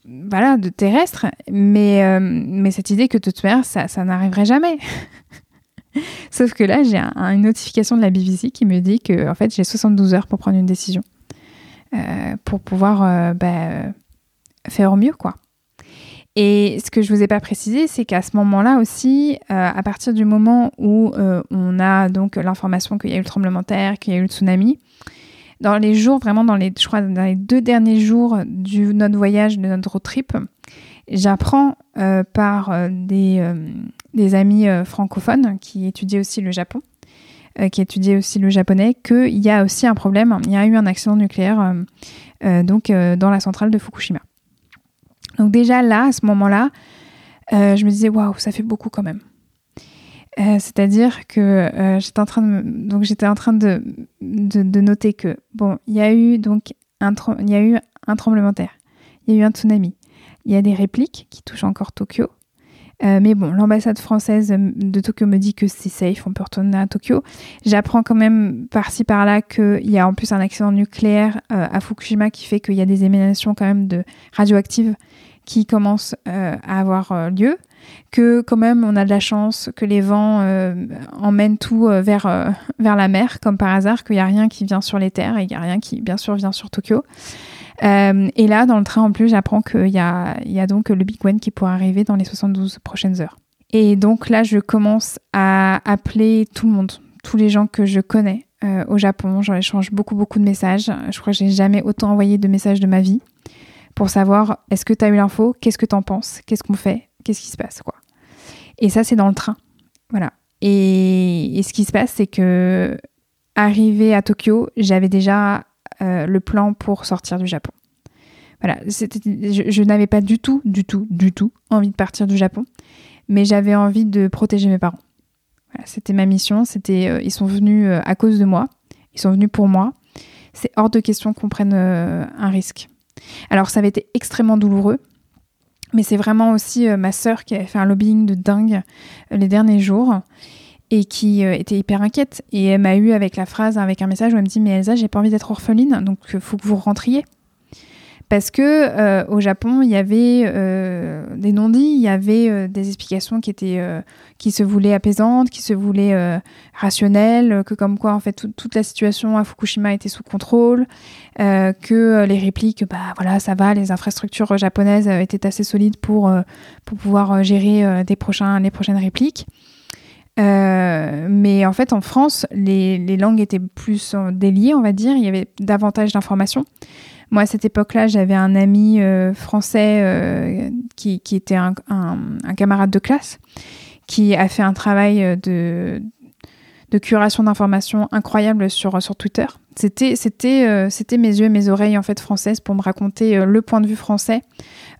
Speaker 1: voilà, de terrestre, mais, euh, mais cette idée que de toute manière, ça, ça n'arriverait jamais. Sauf que là, j'ai une notification de la BBC qui me dit que en fait, j'ai 72 heures pour prendre une décision, euh, pour pouvoir euh, bah, faire au mieux, quoi. Et ce que je vous ai pas précisé, c'est qu'à ce moment-là aussi, à partir du moment où on a donc l'information qu'il y a eu le tremblement de terre, qu'il y a eu le tsunami, dans les jours, vraiment dans les, je crois, dans les deux derniers jours du notre voyage, de notre road trip, j'apprends euh, par euh, des, euh, des, amis francophones qui étudiaient aussi le Japon, qui étudiaient aussi le japonais, qu'il y a aussi un problème. Il y a eu un accident nucléaire donc dans la centrale de Fukushima. Donc déjà là, à ce moment-là, je me disais waouh, ça fait beaucoup quand même. Euh, c'est-à-dire que euh, j'étais en train de donc j'étais en train de, de, noter que bon il y a eu donc un il y a eu un tremblement de terre, il y a eu un tsunami, il y a des répliques qui touchent encore Tokyo. Euh, mais bon, l'ambassade française de Tokyo me dit que c'est safe, on peut retourner à Tokyo. J'apprends quand même par-ci par-là qu'il y a en plus un accident nucléaire à Fukushima qui fait qu'il y a des émanations quand même de radioactives qui commencent à avoir lieu que quand même on a de la chance que les vents euh, emmènent tout euh, vers, euh, vers la mer, comme par hasard, qu'il n'y a rien qui vient sur les terres et il n'y a rien qui, bien sûr, vient sur Tokyo. et là, dans le train, en plus, j'apprends qu'il y a, y a donc le Big One qui pourrait arriver dans les 72 prochaines heures. Et donc là, je commence à appeler tout le monde, tous les gens que je connais au Japon. J'en échange beaucoup, beaucoup de messages. Je crois que j'ai jamais autant envoyé de messages de ma vie pour savoir est-ce que tu as eu l'info, qu'est-ce que tu en penses, qu'est-ce qu'on fait, qu'est-ce qui se passe, quoi. Et ça, c'est dans le train. Voilà. Et, ce qui se passe, c'est que, arrivé à Tokyo, j'avais déjà euh, le plan pour sortir du Japon. Voilà. Je, n'avais pas du tout, du tout, du tout envie de partir du Japon, mais j'avais envie de protéger mes parents. C'était ma mission. C'était, euh, ils sont venus euh, à cause de moi. Ils sont venus pour moi. C'est hors de question qu'on prenne un risque. Alors, ça avait été extrêmement douloureux mais c'est vraiment aussi euh, ma sœur qui avait fait un lobbying de dingue euh, les derniers jours et qui euh, était hyper inquiète. Et elle m'a eu avec la phrase, avec un message où elle me dit Mais Elsa, j'ai pas envie d'être orpheline, donc faut que vous rentriez parce que euh, au Japon, il y avait euh, des non-dits, il y avait euh, des explications qui étaient qui se voulaient apaisantes, qui se voulaient rationnelles, que comme quoi en fait toute la situation à Fukushima était sous contrôle, que les répliques, bah voilà, ça va, les infrastructures japonaises étaient assez solides pour pour pouvoir gérer des prochains les prochaines répliques. mais en fait, en France, les, les langues étaient plus déliées, on va dire. Il y avait davantage d'informations. Moi, à cette époque-là, j'avais un ami euh, français euh, qui, était un, camarade de classe qui a fait un travail euh, de, curation d'informations incroyable sur, sur Twitter. C'était mes yeux et mes oreilles en fait françaises pour me raconter le point de vue français,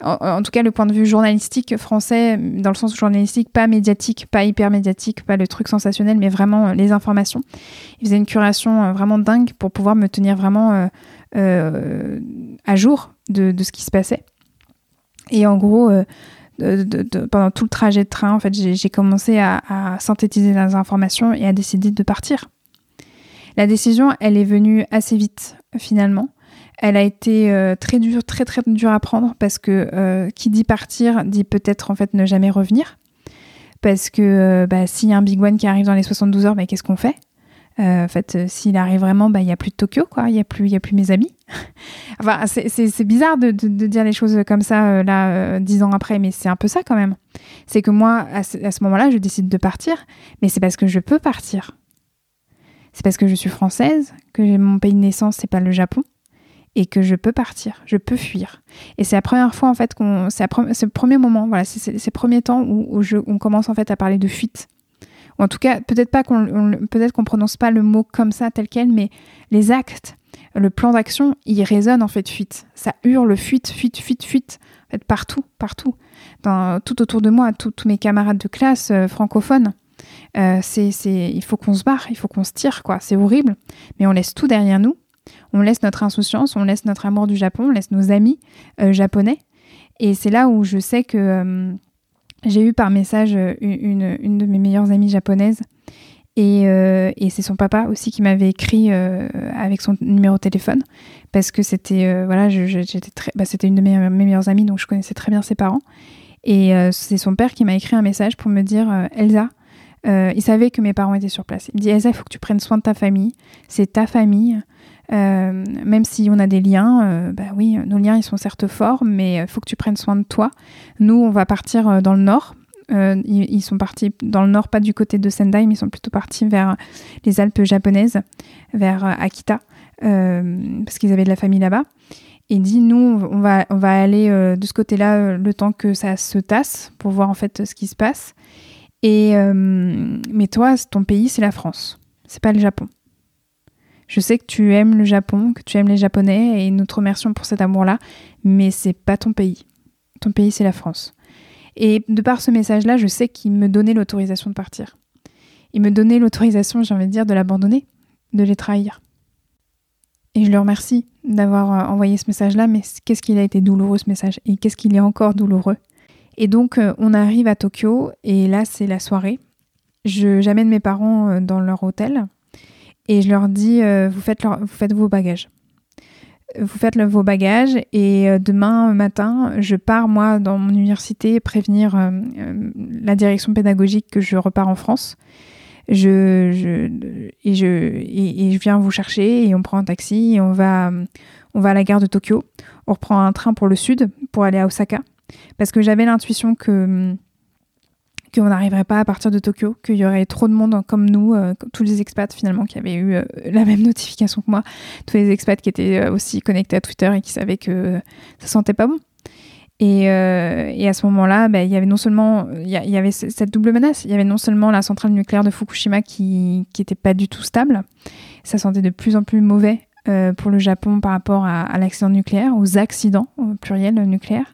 Speaker 1: en, tout cas le point de vue journalistique français, dans le sens journalistique, pas médiatique, pas hyper médiatique, pas le truc sensationnel, mais vraiment les informations. Il faisait une curation vraiment dingue pour pouvoir me tenir vraiment euh, à jour de, ce qui se passait. Et en gros, euh, pendant tout le trajet de train, en fait, j'ai commencé à, synthétiser les informations et à décider de partir. La décision, elle est venue assez vite finalement. Elle a été euh, très dure, très très dure à prendre parce que qui dit partir dit peut-être en fait ne jamais revenir. Parce que bah, s'il y a un Big One qui arrive dans les 72 heures, bah, qu'est-ce qu'on fait? Euh, en fait, euh, s'il arrive vraiment, bah, il n'y a plus de Tokyo, quoi. Il n'y a, plus, y a plus mes amis. enfin, c'est bizarre de, de, dire les choses comme ça, euh, là, euh, dix ans après, mais c'est un peu ça quand même. C'est que moi, à ce, ce moment-là, je décide de partir, mais c'est parce que je peux partir. C'est parce que je suis française, que mon pays de naissance, c'est pas le Japon, et que je peux partir, je peux fuir. Et c'est la première fois, en fait, qu'on. C'est le premier moment, voilà, c'est le premier temps où, on commence, en fait, à parler de fuite ou en tout cas, peut-être pas qu'on peut-être qu'on prononce pas le mot comme ça tel quel, mais les actes, le plan d'action, il résonne en fait fuite. Ça hurle fuite, fuite, fuite, fuite. En fait, partout, partout. Dans, tout autour de moi, tous mes camarades de classe euh, francophones. Euh, c'est, il faut qu'on se barre, il faut qu'on se tire, quoi. C'est horrible. Mais on laisse tout derrière nous. On laisse notre insouciance, on laisse notre amour du Japon, on laisse nos amis euh, japonais. Et c'est là où je sais que j'ai eu par message euh, une, une, de mes meilleures amies japonaises. Et, euh, et c'est son papa aussi qui m'avait écrit euh, avec son numéro de téléphone. Parce que c'était voilà bah, une de mes, meilleures amies donc je connaissais très bien ses parents. Et c'est son père qui m'a écrit un message pour me dire Elsa il savait que mes parents étaient sur place. Il me dit Elsa il faut que tu prennes soin de ta famille. C'est ta famille euh, même si on a des liens, euh, bah oui, nos liens ils sont certes forts, mais il faut que tu prennes soin de toi. Nous, on va partir euh, dans le nord. ils, sont partis dans le nord, pas du côté de Sendai, mais ils sont plutôt partis vers les Alpes japonaises, vers Akita, parce qu'ils avaient de la famille là-bas. Il dit nous, on va, on va aller de ce côté-là le temps que ça se tasse pour voir en fait ce qui se passe. Et mais toi, ton pays, c'est la France, c'est pas le Japon. Je sais que tu aimes le Japon, que tu aimes les Japonais, et nous te remercions pour cet amour-là, mais c'est pas ton pays. Ton pays, c'est la France. Et de par ce message-là, je sais qu'il me donnait l'autorisation de partir. Il me donnait l'autorisation, j'ai envie de dire, de l'abandonner, de les trahir. Et je le remercie d'avoir euh, envoyé ce message-là, mais qu'est-ce qu'il a été douloureux ce message, et qu'est-ce qu'il est encore douloureux? Et donc, euh, on arrive à Tokyo, et là, c'est la soirée. J'amène mes parents euh, dans leur hôtel, et je leur dis euh, vous, faites vous faites vos bagages. Vous faites vos bagages et euh, demain matin, je pars moi dans mon université prévenir euh, la direction pédagogique que je repars en France. Je, je, et, je, et, je viens vous chercher et on prend un taxi et on va, on va à la gare de Tokyo. On reprend un train pour le sud pour aller à Osaka parce que j'avais l'intuition que qu'on n'arriverait pas à partir de Tokyo, qu'il y aurait trop de monde comme nous, euh, tous les expats finalement qui avaient eu euh, la même notification que moi, tous les expats qui étaient euh, aussi connectés à Twitter et qui savaient que ça sentait pas bon. Et, à ce moment-là, bah, il y avait non seulement il y, avait cette double menace, il y avait non seulement la centrale nucléaire de Fukushima qui qui était pas du tout stable, ça sentait de plus en plus mauvais pour le Japon par rapport à, à l'accident nucléaire, aux accidents au pluriel nucléaire.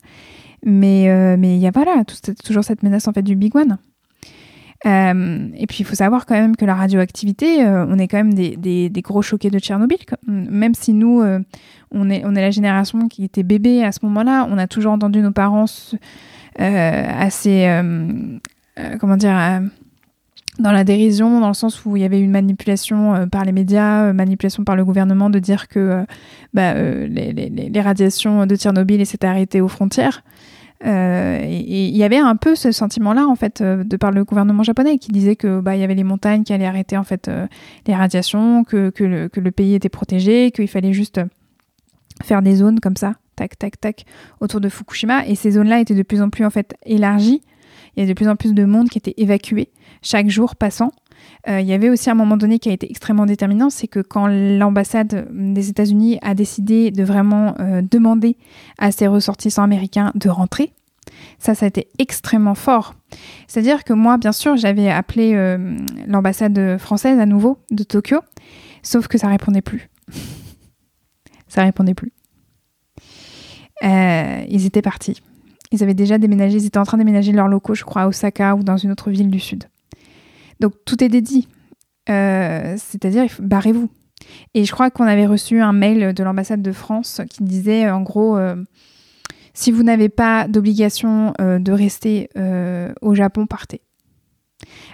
Speaker 1: Mais euh, mais il y a voilà, toujours cette menace en fait du big one. Euh, et puis il faut savoir quand même que la radioactivité, euh, on est quand même des, des, gros choqués de Tchernobyl. Même si nous, on, est, on est la génération qui était bébé à ce moment-là, on a toujours entendu nos parents assez, comment dire, dans la dérision, dans le sens où il y avait une manipulation par les médias, manipulation par le gouvernement de dire que bah, les, les, les, radiations de Tchernobyl s'étaient arrêtées aux frontières. Euh, et il y avait un peu ce sentiment-là, en fait, euh, de par le gouvernement japonais, qui disait que bah, il y avait les montagnes qui allaient arrêter en fait euh, les radiations, que, le, que, le, pays était protégé, qu'il fallait juste faire des zones comme ça, tac, tac, tac, autour de Fukushima. Et ces zones-là étaient de plus en plus en fait élargies. Il y avait de plus en plus de monde qui était évacué chaque jour passant. Euh, il y avait aussi un moment donné qui a été extrêmement déterminant, c'est que quand l'ambassade des États-Unis a décidé de vraiment euh, demander à ses ressortissants américains de rentrer, ça, ça a été extrêmement fort. C'est-à-dire que moi, bien sûr, j'avais appelé euh, l'ambassade française à nouveau de Tokyo, sauf que ça répondait plus. ça répondait plus. ils étaient partis. Ils avaient déjà déménagé, ils étaient en train de déménager leurs locaux, je crois, à Osaka ou dans une autre ville du sud. Donc tout est dédié. Euh, c'est-à-dire, barrez-vous. Et je crois qu'on avait reçu un mail de l'ambassade de France qui disait en gros euh, si vous n'avez pas d'obligation euh, de rester au Japon, partez.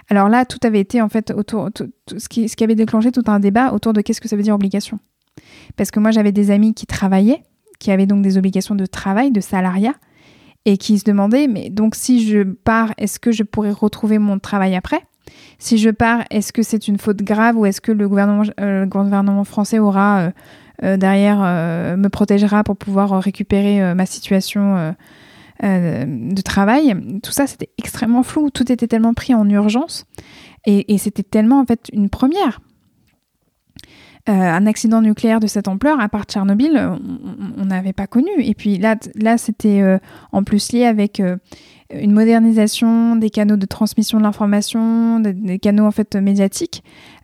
Speaker 1: Alors là, tout avait été en fait autour, ce, qui, ce qui avait déclenché tout un débat autour de qu'est-ce que ça veut dire obligation. Parce que moi, j'avais des amis qui travaillaient, qui avaient donc des obligations de travail, de salariat, et qui se demandaient mais donc si je pars, est-ce que je pourrais retrouver mon travail après? Si je pars, est-ce que c'est une faute grave ou est-ce que le gouvernement, euh, français aura euh, euh, derrière me protégera pour pouvoir récupérer ma situation de travail? Tout ça, c'était extrêmement flou. Tout était tellement pris en urgence. Et, c'était tellement, en fait, une première. Un accident nucléaire de cette ampleur, à part Tchernobyl, on- n'avait pas connu. Et puis là, là c'était en plus lié avec une modernisation des canaux de transmission de l'information, des, canaux en fait médiatiques.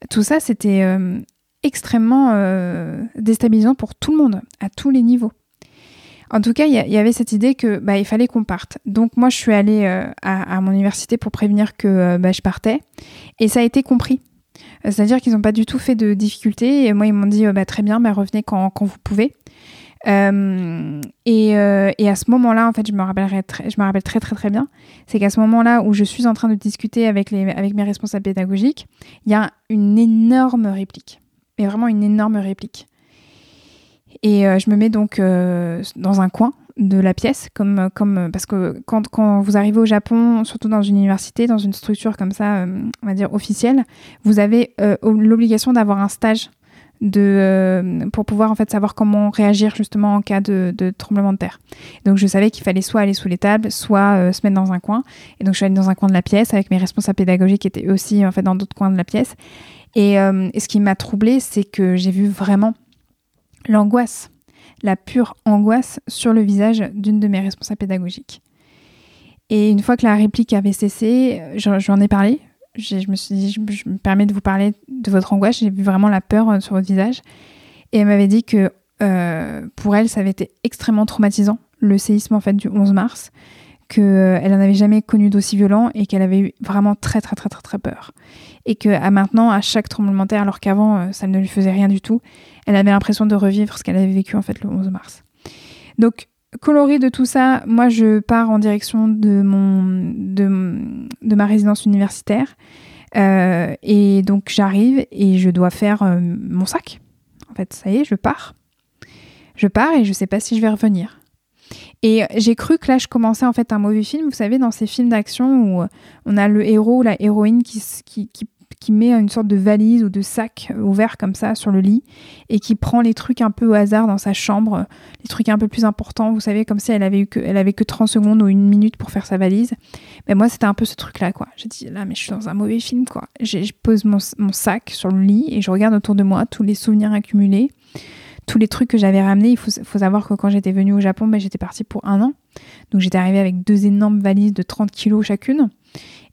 Speaker 1: Tout ça, c'était euh, extrêmement euh, déstabilisant pour tout le monde, à tous les niveaux. En tout cas, il y, avait cette idée que bah, il fallait qu'on parte. Donc moi, je suis allée euh, à, mon université pour prévenir que bah, je partais, et ça a été compris. C'est-à-dire qu'ils n'ont pas du tout fait de difficultés. Et moi, ils m'ont dit bah, très bien, bah, revenez quand vous pouvez. Euh, et, euh, et à ce moment-là, en fait, je me rappellerai je me rappelle très très très bien. C'est qu'à ce moment-là où je suis en train de discuter avec, les, avec mes responsables pédagogiques, il y a une énorme réplique. Mais vraiment une énorme réplique. Et euh, je me mets donc dans un coin de la pièce, comme, comme parce que quand, quand vous arrivez au Japon, surtout dans une université, dans une structure comme ça, on va dire officielle, vous avez l'obligation d'avoir un stage de, euh, pour pouvoir en fait savoir comment réagir justement en cas de, tremblement de terre. Donc je savais qu'il fallait soit aller sous les tables, soit euh, se mettre dans un coin. Et donc je suis allée dans un coin de la pièce avec mes responsables pédagogiques qui étaient aussi en fait dans d'autres coins de la pièce. Et, euh, ce qui m'a troublée, c'est que j'ai vu vraiment l'angoisse, la pure angoisse sur le visage d'une de mes responsables pédagogiques. Et une fois que la réplique avait cessé, j'en j'en ai parlé. Je me suis dit, je, me permets de vous parler de votre angoisse. J'ai vu vraiment la peur euh, sur votre visage. Et elle m'avait dit que euh, pour elle, ça avait été extrêmement traumatisant, le séisme en fait du 11 mars, qu'elle n'en avait jamais connu d'aussi violent et qu'elle avait eu vraiment très très très très très peur. Et que maintenant, à chaque tremblement de terre, alors qu'avant euh, ça ne lui faisait rien du tout, elle avait l'impression de revivre ce qu'elle avait vécu en fait le 11 mars. Donc coloré de tout ça, moi je pars en direction de mon de, ma résidence universitaire Euh, et donc j'arrive et je dois faire euh, mon sac. En fait, ça y est, je pars. Je pars et je sais pas si je vais revenir. Et j'ai cru que là, je commençais en fait un mauvais film. Vous savez, dans ces films d'action où on a le héros ou la héroïne qui, qui, qui met une sorte de valise ou de sac ouvert comme ça sur le lit et qui prend les trucs un peu au hasard dans sa chambre, les trucs un peu plus importants. Vous savez, comme si elle avait, eu que, elle avait que 30 secondes ou une minute pour faire sa valise. Mais moi, c'était un peu ce truc-là, quoi. J'ai dit, là, mais je suis dans un mauvais film, quoi. Je pose mon, mon sac sur le lit et je regarde autour de moi tous les souvenirs accumulés tous les trucs que j'avais ramenés. Il faut, faut savoir que quand j'étais venue au Japon, ben, j'étais partie pour un an. Donc j'étais arrivée avec deux énormes valises de 30 kilos chacune.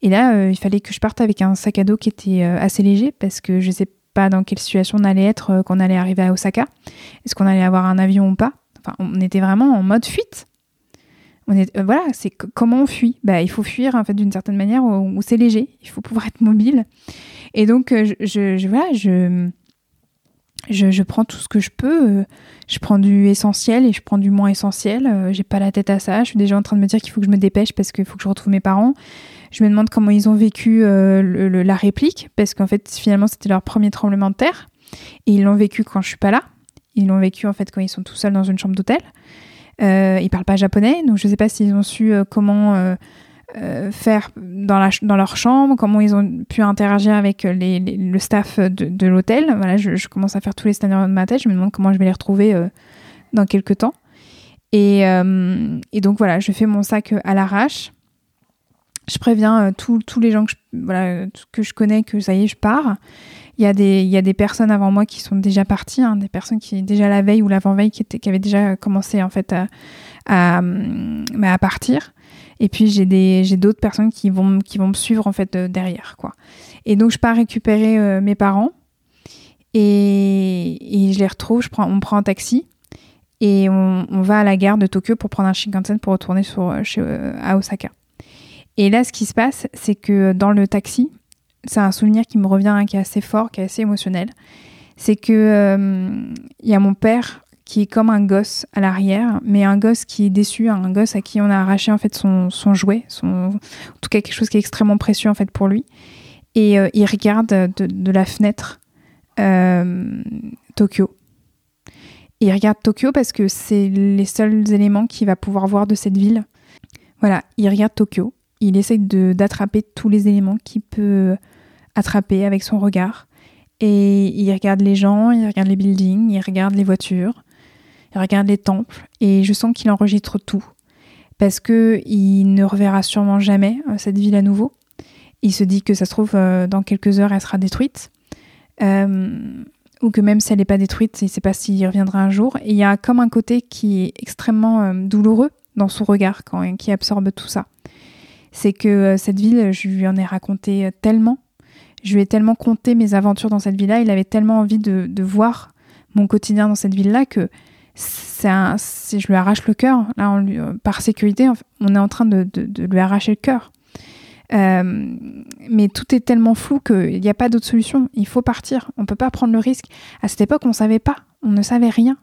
Speaker 1: Et là, euh, il fallait que je parte avec un sac à dos qui était euh, assez léger parce que je sais pas dans quelle situation on allait être euh, quand on allait arriver à Osaka. Est-ce qu'on allait avoir un avion ou pas? Enfin, on était vraiment en mode fuite. On voilà, c'est comment on fuit? Bah, il faut fuir en fait d'une certaine manière où, c'est léger. Il faut pouvoir être mobile. Et donc, je, je- voilà, je, je, prends tout ce que je peux. euh, je prends du essentiel et je prends du moins essentiel. euh, J'ai pas la tête à ça. Je suis déjà en train de me dire qu'il faut que je me dépêche parce qu'il faut que je retrouve mes parents. Je me demande comment ils ont vécu euh, la réplique parce qu'en fait, finalement, c'était leur premier tremblement de terre et ils l'ont vécu quand je suis pas là. Ils l'ont vécu en fait quand ils sont tout seuls dans une chambre d'hôtel. Euh, ils parlent pas japonais, donc je sais pas s'ils ont su comment euh, euh, faire dans, la, dans leur chambre, comment ils ont pu interagir avec les, les- le staff de, l'hôtel. Voilà, je, commence à faire tous les scénarios de ma tête. Je me demande comment je vais les retrouver euh, dans quelques temps. Et, euh, et donc voilà, je fais mon sac euh, à l'arrache. Je préviens euh, tous les gens que je, voilà, euh, que je connais que ça y est, je pars. Il y, a des, y a des personnes avant moi qui sont déjà parties, hein, des personnes qui déjà la veille ou l'avant-veille qui, qui avaient déjà commencé en fait à, à, hum, à partir. Et puis j'ai d'autres personnes qui vont qui vont me suivre en fait euh, derrière quoi. Et donc je pars récupérer euh, mes parents et, et je les retrouve. Je prends on prend un taxi et on, on va à la gare de Tokyo pour prendre un Shinkansen pour retourner sur euh, chez, à Osaka. Et là ce qui se passe c'est que dans le taxi c'est un souvenir qui me revient hein, qui est assez fort qui est assez émotionnel. C'est que il y a mon père qui est comme un gosse à l'arrière, mais un gosse qui est déçu, un gosse à qui on a arraché en fait son, jouet, en tout cas quelque chose qui est extrêmement précieux en fait pour lui. Et euh, il regarde de, la fenêtre euh, Tokyo. Il regarde Tokyo parce que c'est les seuls éléments qu'il va pouvoir voir de cette ville. Voilà, il regarde Tokyo. Il essaye d'attraper tous les éléments qu'il peut attraper avec son regard. et il regarde les gens, il regarde les buildings, il regarde les voitures, il regarde les temples et je sens qu'il enregistre tout parce que il ne reverra sûrement jamais euh, cette ville à nouveau. Il se dit que ça se trouve euh, dans quelques heures elle sera détruite. Euh, ou que même si elle n'est pas détruite, il ne sait pas s'il reviendra un jour. Et il y a comme un côté qui est extrêmement douloureux dans son regard quand, qui absorbe tout ça. C'est que cette ville, je lui en ai raconté tellement, je lui ai tellement conté mes aventures dans cette ville-là, il avait tellement envie de, de voir mon quotidien dans cette ville-là que un, je lui arrache le cœur. Là, on lui, par sécurité, on est en train de, de, lui arracher le cœur. Euh, mais tout est tellement flou qu'il n'y a pas d'autre solution. Il faut partir. On ne peut pas prendre le risque. À cette époque, on ne savait pas. On ne savait rien.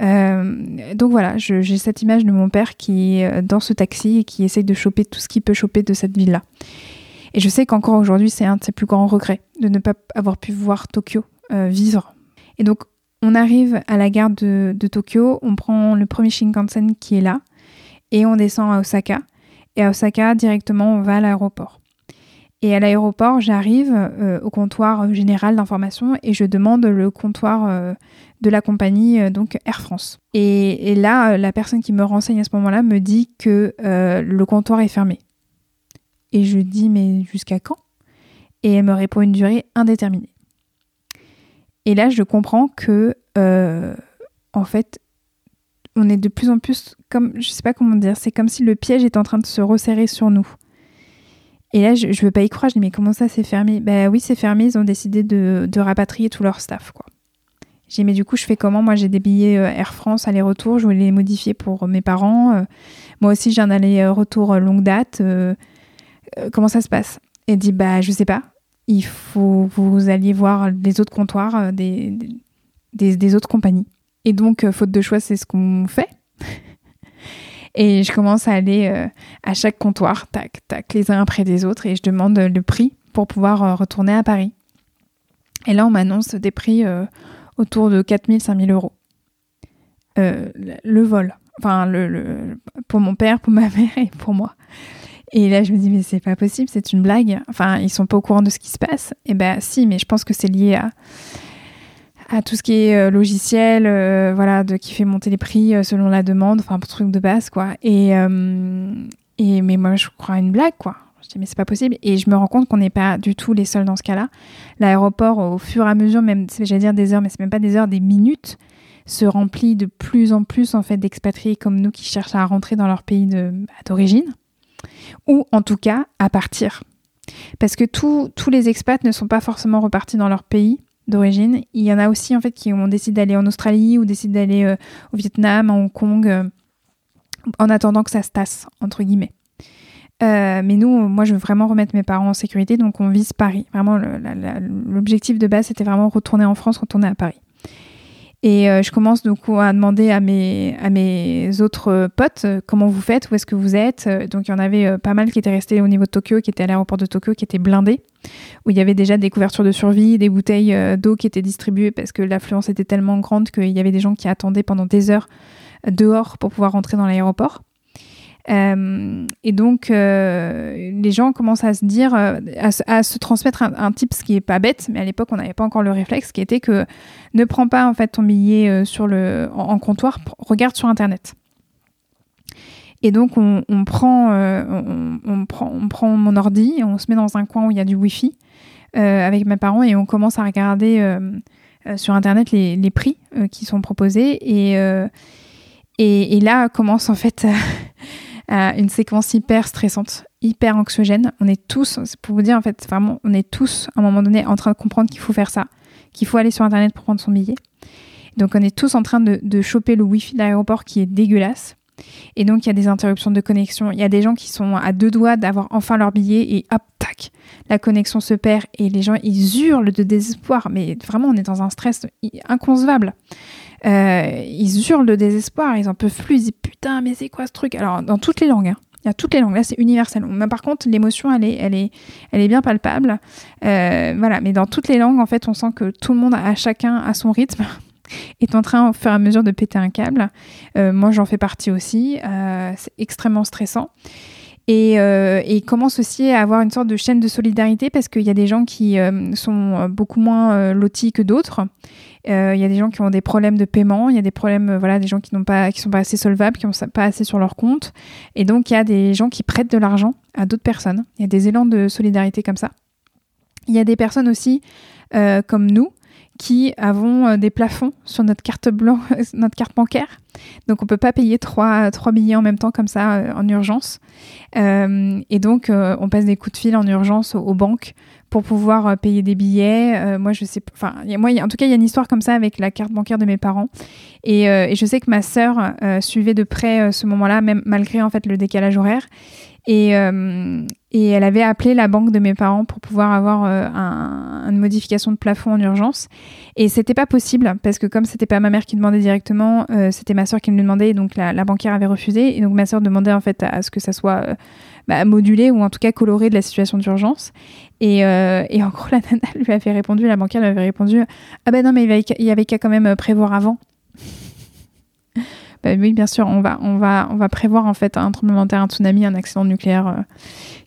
Speaker 1: Euh, donc voilà, j'ai cette image de mon père qui est dans ce taxi et qui essaye de choper tout ce qu'il peut choper de cette ville-là. Et je sais qu'encore aujourd'hui, c'est un de ses plus grands regrets de ne pas avoir pu voir Tokyo euh, vivre. Et donc, on arrive à la gare de, Tokyo, on prend le premier Shinkansen qui est là, et on descend à Osaka. Et à Osaka, directement, on va à l'aéroport. Et à l'aéroport, j'arrive euh, au comptoir général d'information et je demande le comptoir euh, de la compagnie, euh, donc Air France. Et, là, la personne qui me renseigne à ce moment-là me dit que le comptoir est fermé. Et je dis, mais jusqu'à quand? Et elle me répond une durée indéterminée. Et là, je comprends que, euh, en fait, on est de plus en plus comme, je sais pas comment dire, c'est comme si le piège est en train de se resserrer sur nous. Et là, je, je veux pas y croire, je dis, mais comment ça, c'est fermé? Ben oui, c'est fermé, ils ont décidé de, rapatrier tout leur staff, quoi. J'ai mais du coup, je fais comment? Moi, j'ai des billets euh, Air France aller-retour, je voulais les modifier pour mes parents. Euh, moi aussi, j'ai un aller-retour longue date. comment ça se passe? Elle dit, bah, je sais pas il faut vous alliez voir les autres comptoirs euh, des, des, autres compagnies. Et donc, euh, faute de choix, c'est ce qu'on fait. et je commence à aller euh, à chaque comptoir, tac, tac, les uns après les autres, et je demande le prix pour pouvoir retourner à Paris. Et là, on m'annonce des prix autour de 4000, 5000 euros. le vol. Enfin, le, pour mon père, pour ma mère et pour moi. Et là, je me dis, mais c'est pas possible, c'est une blague. Enfin, ils sont pas au courant de ce qui se passe. Et eh ben, si, mais je pense que c'est lié à, à tout ce qui est euh, logiciel, euh, voilà, de, qui fait monter les prix euh, selon la demande, enfin, truc de base, quoi. Et, et, mais moi, je crois à une blague, quoi. Je dis, mais c'est pas possible. Et je me rends compte qu'on n'est pas du tout les seuls dans ce cas-là. L'aéroport, au fur et à mesure, même, j'allais dire des heures, mais c'est même pas des heures, des minutes, se remplit de plus en plus, en fait, d'expatriés comme nous qui cherchent à rentrer dans leur pays d'origine ou en tout cas à partir. Parce que tous les expats ne sont pas forcément repartis dans leur pays d'origine. Il y en a aussi en fait qui ont décidé d'aller en Australie ou décidé d'aller euh, au Vietnam, à Hong Kong, euh, en attendant que ça se tasse, entre guillemets. Euh, mais nous, moi, je veux vraiment remettre mes parents en sécurité, donc on vise Paris. Vraiment, l'objectif de base, c'était vraiment retourner en France, retourner à Paris. Et euh, je commence donc à demander à mes, à mes autres euh, potes euh, comment vous faites, où est-ce que vous êtes. Donc il y en avait pas mal qui étaient restés au niveau de Tokyo, qui étaient à l'aéroport de Tokyo, qui étaient blindés, où il y avait déjà des couvertures de survie, des bouteilles d'eau qui étaient distribuées parce que l'affluence était tellement grande qu'il y avait des gens qui attendaient pendant des heures dehors pour pouvoir rentrer dans l'aéroport. Euh, et donc, euh, les gens commencent à se dire, euh, à, se transmettre un, un type, ce qui est pas bête, mais à l'époque, on n'avait pas encore le réflexe, qui était que ne prends pas en fait ton billet sur le, en, comptoir, regarde sur Internet. Et donc, on, prend, on, prend, on prend mon ordi, on se met dans un coin où il y a du Wi-Fi avec mes parents et on commence à regarder sur Internet les, prix qui sont proposés. Et, et, là commence en fait une séquence hyper stressante, hyper anxiogène. On est tous, pour vous dire en fait, vraiment, on est tous à un moment donné en train de comprendre qu'il faut faire ça, qu'il faut aller sur Internet pour prendre son billet. Donc on est tous en train de, de choper le Wi-Fi de l'aéroport qui est dégueulasse. Et donc il y a des interruptions de connexion. Il y a des gens qui sont à deux doigts d'avoir enfin leur billet et hop, tac, la connexion se perd et les gens ils hurlent de désespoir. Mais vraiment on est dans un stress inconcevable. Euh, ils hurlent de désespoir, ils en peuvent plus, ils disent putain, mais c'est quoi ce truc? Alors, dans toutes les langues, hein. il y a toutes les langues, là c'est universel. Mais par contre, l'émotion, elle est, elle, est, elle est bien palpable. Euh, voilà, mais dans toutes les langues, en fait, on sent que tout le monde, à chacun, à son rythme, est en train, au fur et à mesure, de péter un câble. Euh, moi, j'en fais partie aussi. c'est extrêmement stressant. Et, euh, et commence aussi à avoir une sorte de chaîne de solidarité? Parce qu'il y a des gens qui sont beaucoup moins lotis que d'autres. Euh, Il y a des gens qui ont des problèmes de paiement, il y a des problèmes, euh, voilà, des gens qui n'ont pas, qui sont pas assez solvables, qui n'ont pas assez sur leur compte. Et donc il y a des gens qui prêtent de l'argent à d'autres personnes. Il y a des élans de solidarité comme ça. Il y a des personnes aussi euh, comme nous qui avons euh, des plafonds sur notre carte blanche, notre carte bancaire. Donc on peut pas payer trois, trois billets en même temps comme ça euh, en urgence. Euh, et donc euh, on passe des coups de fil en urgence aux banques pour pouvoir euh, payer des billets. Euh, moi je sais, enfin en tout cas il y a une histoire comme ça avec la carte bancaire de mes parents. Et, euh, je sais que ma sœur suivait de près ce moment-là, même malgré en fait le décalage horaire. Et, et elle avait appelé la banque de mes parents pour pouvoir avoir un- une modification de plafond en urgence. Et c'était pas possible parce que comme c'était pas ma mère qui demandait directement, c'était ma sœur qui me le demandait. Et donc la, la banquière avait refusé. Et donc ma sœur demandait en fait à, ce que ça soit bah, modulé ou en tout cas coloré de la situation d'urgence. Et, euh, et en gros la nana lui avait répondu, la banquière lui avait répondu ah ben non mais il y avait, qu'à- quand même euh, prévoir avant. Bah oui, bien sûr, on va, on, va, on va prévoir en fait un tremblement de terre, un tsunami, un accident nucléaire euh,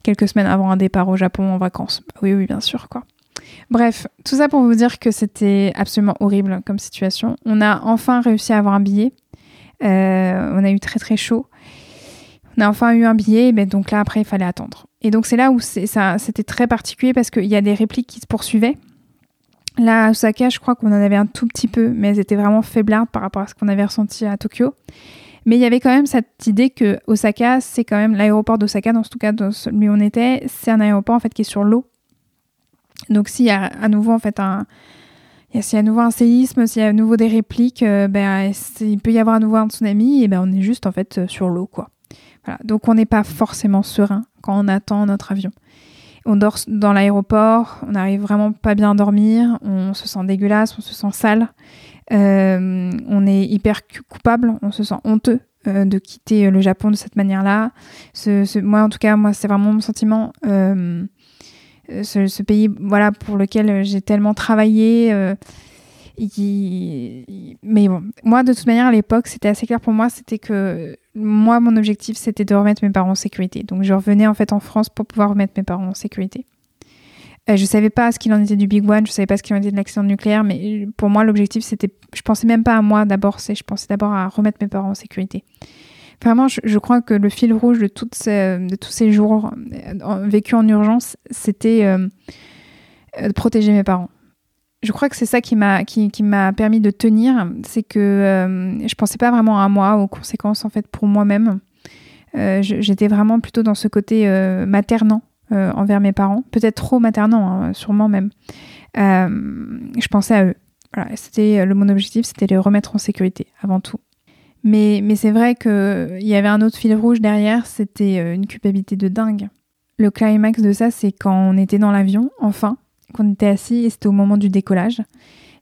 Speaker 1: quelques semaines avant un départ au Japon en vacances. Bah oui, oui, bien sûr, quoi. Bref, tout ça pour vous dire que c'était absolument horrible comme situation. On a enfin réussi à avoir un billet. On a eu très très chaud. On a enfin eu un billet, mais donc là après il fallait attendre. Et donc c'est là où c'était très particulier parce qu'il y a des répliques qui se poursuivaient. Là à Osaka, je crois qu'on en avait un tout petit peu, mais elles étaient vraiment faiblardes par rapport à ce qu'on avait ressenti à Tokyo. Mais il y avait quand même cette idée que Osaka, c'est quand même l'aéroport d'Osaka, dans tout cas dans celui où on était, c'est un aéroport en fait qui est sur l'eau. Donc s'il y a à nouveau en fait un s'il y a à nouveau un séisme, s'il y a à nouveau des répliques, euh, ben, il peut y avoir à nouveau un tsunami, et ben on est juste en fait sur l'eau quoi. Donc on n'est pas forcément serein quand on attend notre avion. On dort dans l'aéroport, on n'arrive vraiment pas bien à dormir, on se sent dégueulasse, on se sent sale, euh, on est hyper coupable, on se sent honteux euh, de quitter le Japon de cette manière-là. Moi en tout cas, moi c'est vraiment mon sentiment. euh, ce, pays voilà pour lequel j'ai tellement travaillé mais bon moi de toute manière à l'époque c'était assez clair pour moi c'était que moi mon objectif c'était de remettre mes parents en sécurité. Donc je revenais en fait en France pour pouvoir remettre mes parents en sécurité. Euh, je savais pas ce qu'il en était du Big One je savais pas ce qu'il en était de l'accident nucléaire mais pour moi l'objectif c'était je pensais même pas à moi d'abord c'est je pensais d'abord à remettre mes parents en sécurité. Vraiment, je, crois que le fil rouge de, tous ces jours euh, vécus en urgence, c'était euh, euh, de protéger mes parents. Je crois que c'est ça qui m'a qui, qui m'a permis de tenir, c'est que euh, je pensais pas vraiment à moi, aux conséquences en fait pour moi-même. Euh, J'étais vraiment plutôt dans ce côté euh, maternant euh, envers mes parents, peut-être trop maternant, hein, sûrement même. Je pensais à eux. C'était le mon objectif, c'était les remettre en sécurité avant tout. Mais, mais c'est vrai qu'il y avait un autre fil rouge derrière, c'était une culpabilité de dingue. Le climax de ça, c'est quand on était dans l'avion, enfin, qu'on était assis et c'était au moment du décollage.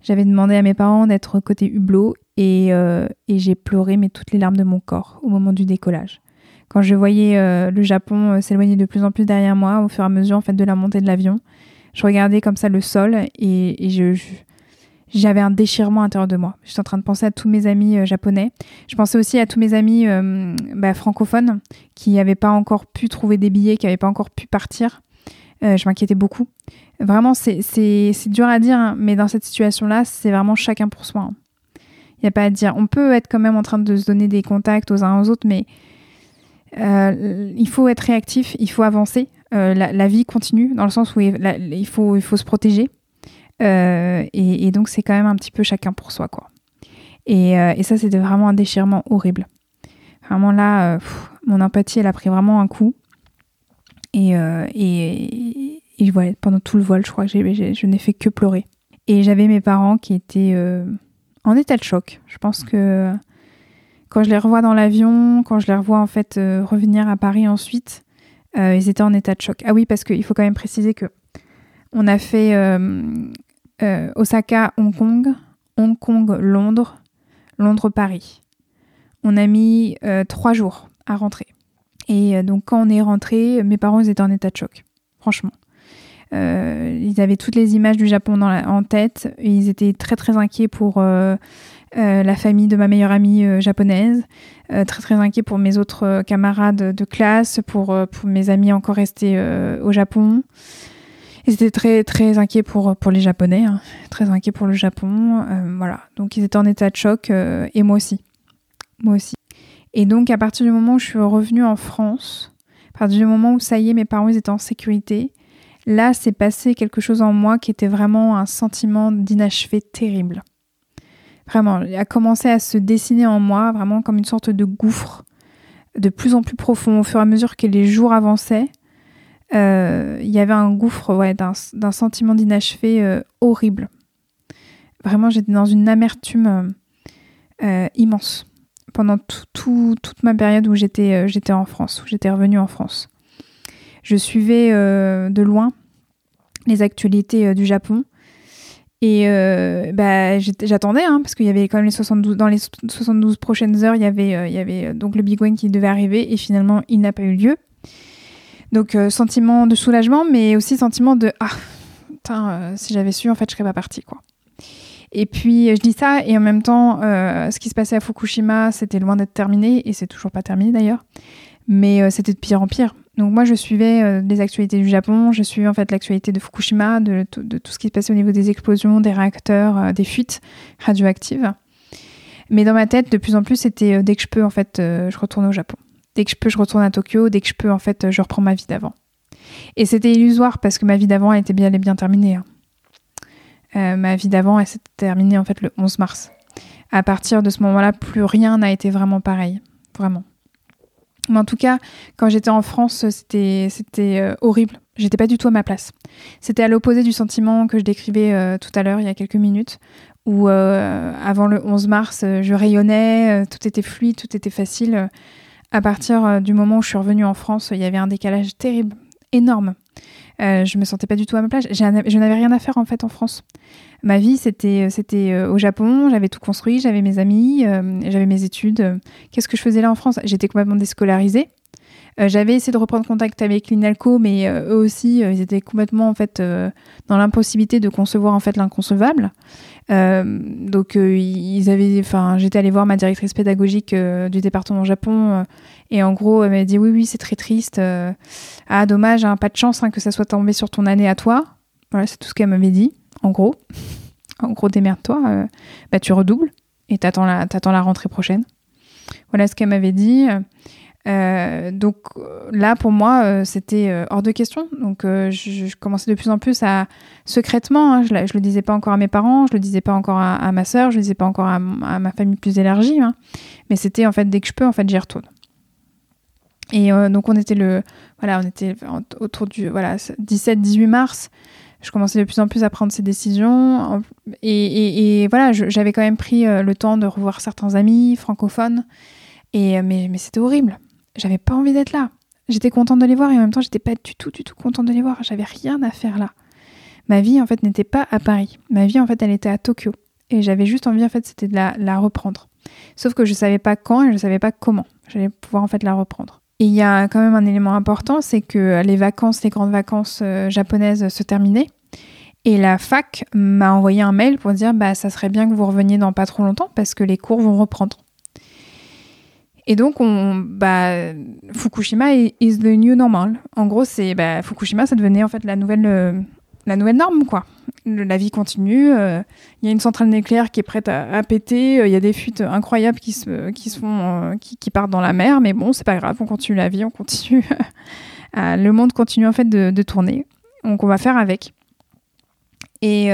Speaker 1: J'avais demandé à mes parents d'être côté hublot et, euh, j'ai pleuré mais toutes les larmes de mon corps au moment du décollage. Quand je voyais euh, le Japon euh, s'éloigner de plus en plus derrière moi au fur et à mesure en fait de la montée de l'avion, je regardais comme ça le sol et, j'avais un déchirement à l'intérieur de moi. J'étais en train de penser à tous mes amis japonais. Je pensais aussi à tous mes amis bah, francophones qui n'avaient pas encore pu trouver des billets, qui n'avaient pas encore pu partir. Euh, je m'inquiétais beaucoup. Vraiment, c'est, dur à dire, hein, mais dans cette situation-là, c'est vraiment chacun pour soi. Il n'y a pas à dire. On peut être quand même en train de se donner des contacts aux uns aux autres, mais euh, il faut être réactif, il faut avancer. Euh, la, vie continue, dans le sens où il, faut, se protéger. Et, donc, c'est quand même un petit peu chacun pour soi, quoi. Et, ça, c'était vraiment un déchirement horrible. Vraiment là, mon empathie, elle a pris vraiment un coup. Et, euh, et, et ouais, pendant tout le vol, je crois que je n'ai fait que pleurer. Et j'avais mes parents qui étaient euh, en état de choc. Je pense que quand je les revois dans l'avion, quand je les revois en fait euh, revenir à Paris ensuite, ils étaient en état de choc. Ah oui, parce qu'il faut quand même préciser que on a fait Osaka, Hong Kong, Hong Kong, Londres, Londres, Paris. On a mis trois jours à rentrer. Et euh, donc quand on est rentré, mes parents ils étaient en état de choc, franchement. Euh, ils avaient toutes les images du Japon dans la- en tête ils étaient très très inquiets pour euh, euh, la famille de ma meilleure amie euh, japonaise, euh, très très inquiet pour mes autres camarades de classe, pour, pour mes amis encore restés au Japon. Ils étaient très très inquiets pour, pour les Japonais, hein. très inquiets pour le Japon. voilà, donc ils étaient en état de choc et moi aussi. Moi aussi. Et donc à partir du moment où je suis revenue en France, à partir du moment où ça y est, mes parents étaient en sécurité, là c'est passé quelque chose en moi qui était vraiment un sentiment d'inachevé terrible. Vraiment, il a commencé à se dessiner en moi, vraiment comme une sorte de gouffre, de plus en plus profond au fur et à mesure que les jours avançaient. euh, Il y avait un gouffre ouais, d'un sentiment d'inachevé euh, horrible. Vraiment, j'étais dans une amertume euh, immense pendant tout- tout- toute ma période où j'étais euh, j'étais en France, où j'étais revenue en France. Je suivais euh, de loin les actualités euh, du Japon. Et bah, j'attendais, hein, parce qu'il y avait quand même les 72, dans les 72 prochaines heures, il y avait, donc le Big One qui devait arriver, et finalement, il n'a pas eu lieu. Donc, sentiment de soulagement, mais aussi sentiment de Ah, si j'avais su, en fait, je serais pas partie, quoi. Et puis, je dis ça, et en même temps, euh, ce qui se passait à Fukushima, c'était loin d'être terminé, et c'est toujours pas terminé d'ailleurs, mais euh, c'était de pire en pire. Donc moi, je suivais euh, les actualités du Japon, je suivais en fait l'actualité de Fukushima, de, tout- ce qui se passait au niveau des explosions, des réacteurs, des fuites radioactives. Mais dans ma tête, de plus en plus, c'était dès que je peux, en fait, je retourne au Japon. Dès que je peux, je retourne à Tokyo. Dès que je peux, en fait, je reprends ma vie d'avant. Et c'était illusoire parce que ma vie d'avant, elle était bien, bien terminée. hein. Euh, ma vie d'avant, elle s'est terminée en fait le 11 mars. À partir de ce moment-là, plus rien n'a été vraiment pareil. Vraiment. Mais en tout cas, quand j'étais en France, c'était euh, horrible. J'étais pas du tout à ma place. C'était à l'opposé du sentiment que je décrivais euh, tout à l'heure, il y a quelques minutes, où avant le 11 mars, je rayonnais, tout était fluide, tout était facile. À partir du moment où je suis revenue en France, il y avait un décalage terrible, énorme. Euh, je me sentais pas du tout à ma place. Je n'avais rien à faire en fait en France. Ma vie, c'était c'était euh, au Japon. J'avais tout construit. J'avais mes amis. euh, j'avais mes études. Euh, Qu'est-ce que je faisais là en France? J'étais complètement déscolarisée. Euh, j'avais essayé de reprendre contact avec l'INALCO, mais euh, eux aussi, euh, ils étaient complètement en fait euh, dans l'impossibilité de concevoir en fait l'inconcevable. Euh, donc euh, ils avaient, enfin, j'étais allée voir ma directrice pédagogique euh, du département Japon euh, et en gros elle m'a dit oui oui c'est très triste. euh, ah dommage, hein, pas de chance hein, que ça soit tombé sur ton année à toi. Voilà c'est tout ce qu'elle m'avait dit. En gros, en gros démerde-toi, euh, bah tu redoubles et t'attends la, t'attends la rentrée prochaine. Voilà ce qu'elle m'avait dit. Euh, donc là, pour moi, c'était hors de question. Donc je, commençais de plus en plus à secrètement. hein, je, je le disais pas encore à mes parents, je le disais pas encore à, ma sœur, je le disais pas encore à ma famille plus élargie. hein. mais c'était en fait dès que je peux, en fait, j'y retourne. Et euh, donc on était le, voilà, on était autour du, voilà, 17-18 mars. Je commençais de plus en plus à prendre ces décisions. Et, voilà, j'avais quand même pris euh, le temps de revoir certains amis francophones. Et, euh, mais mais c'était horrible. J'avais pas envie d'être là. J'étais contente de les voir et en même temps, j'étais pas du tout, du tout contente de les voir. J'avais rien à faire là. Ma vie, en fait, n'était pas à Paris. Ma vie, en fait, elle était à Tokyo. Et j'avais juste envie, en fait, c'était de la, la reprendre. Sauf que je savais pas quand et je savais pas comment j'allais pouvoir, en fait, la reprendre. Et il y a quand même un élément important, c'est que les vacances, les grandes vacances euh, japonaises se terminaient. Et la fac m'a envoyé un mail pour dire, bah, ça serait bien que vous reveniez dans pas trop longtemps parce que les cours vont reprendre. Et donc, on, bah, Fukushima is the new normal. En gros, c'est bah, Fukushima, ça devenait en fait la nouvelle, euh, la nouvelle norme, quoi. La vie continue. euh, Il y a une centrale nucléaire qui est prête à, péter. euh, Il y a des fuites incroyables qui se, qui font, euh, qui, partent dans la mer. Mais bon, c'est pas grave. On continue la vie, on continue. le monde continue en fait de, tourner. Donc, on va faire avec. Et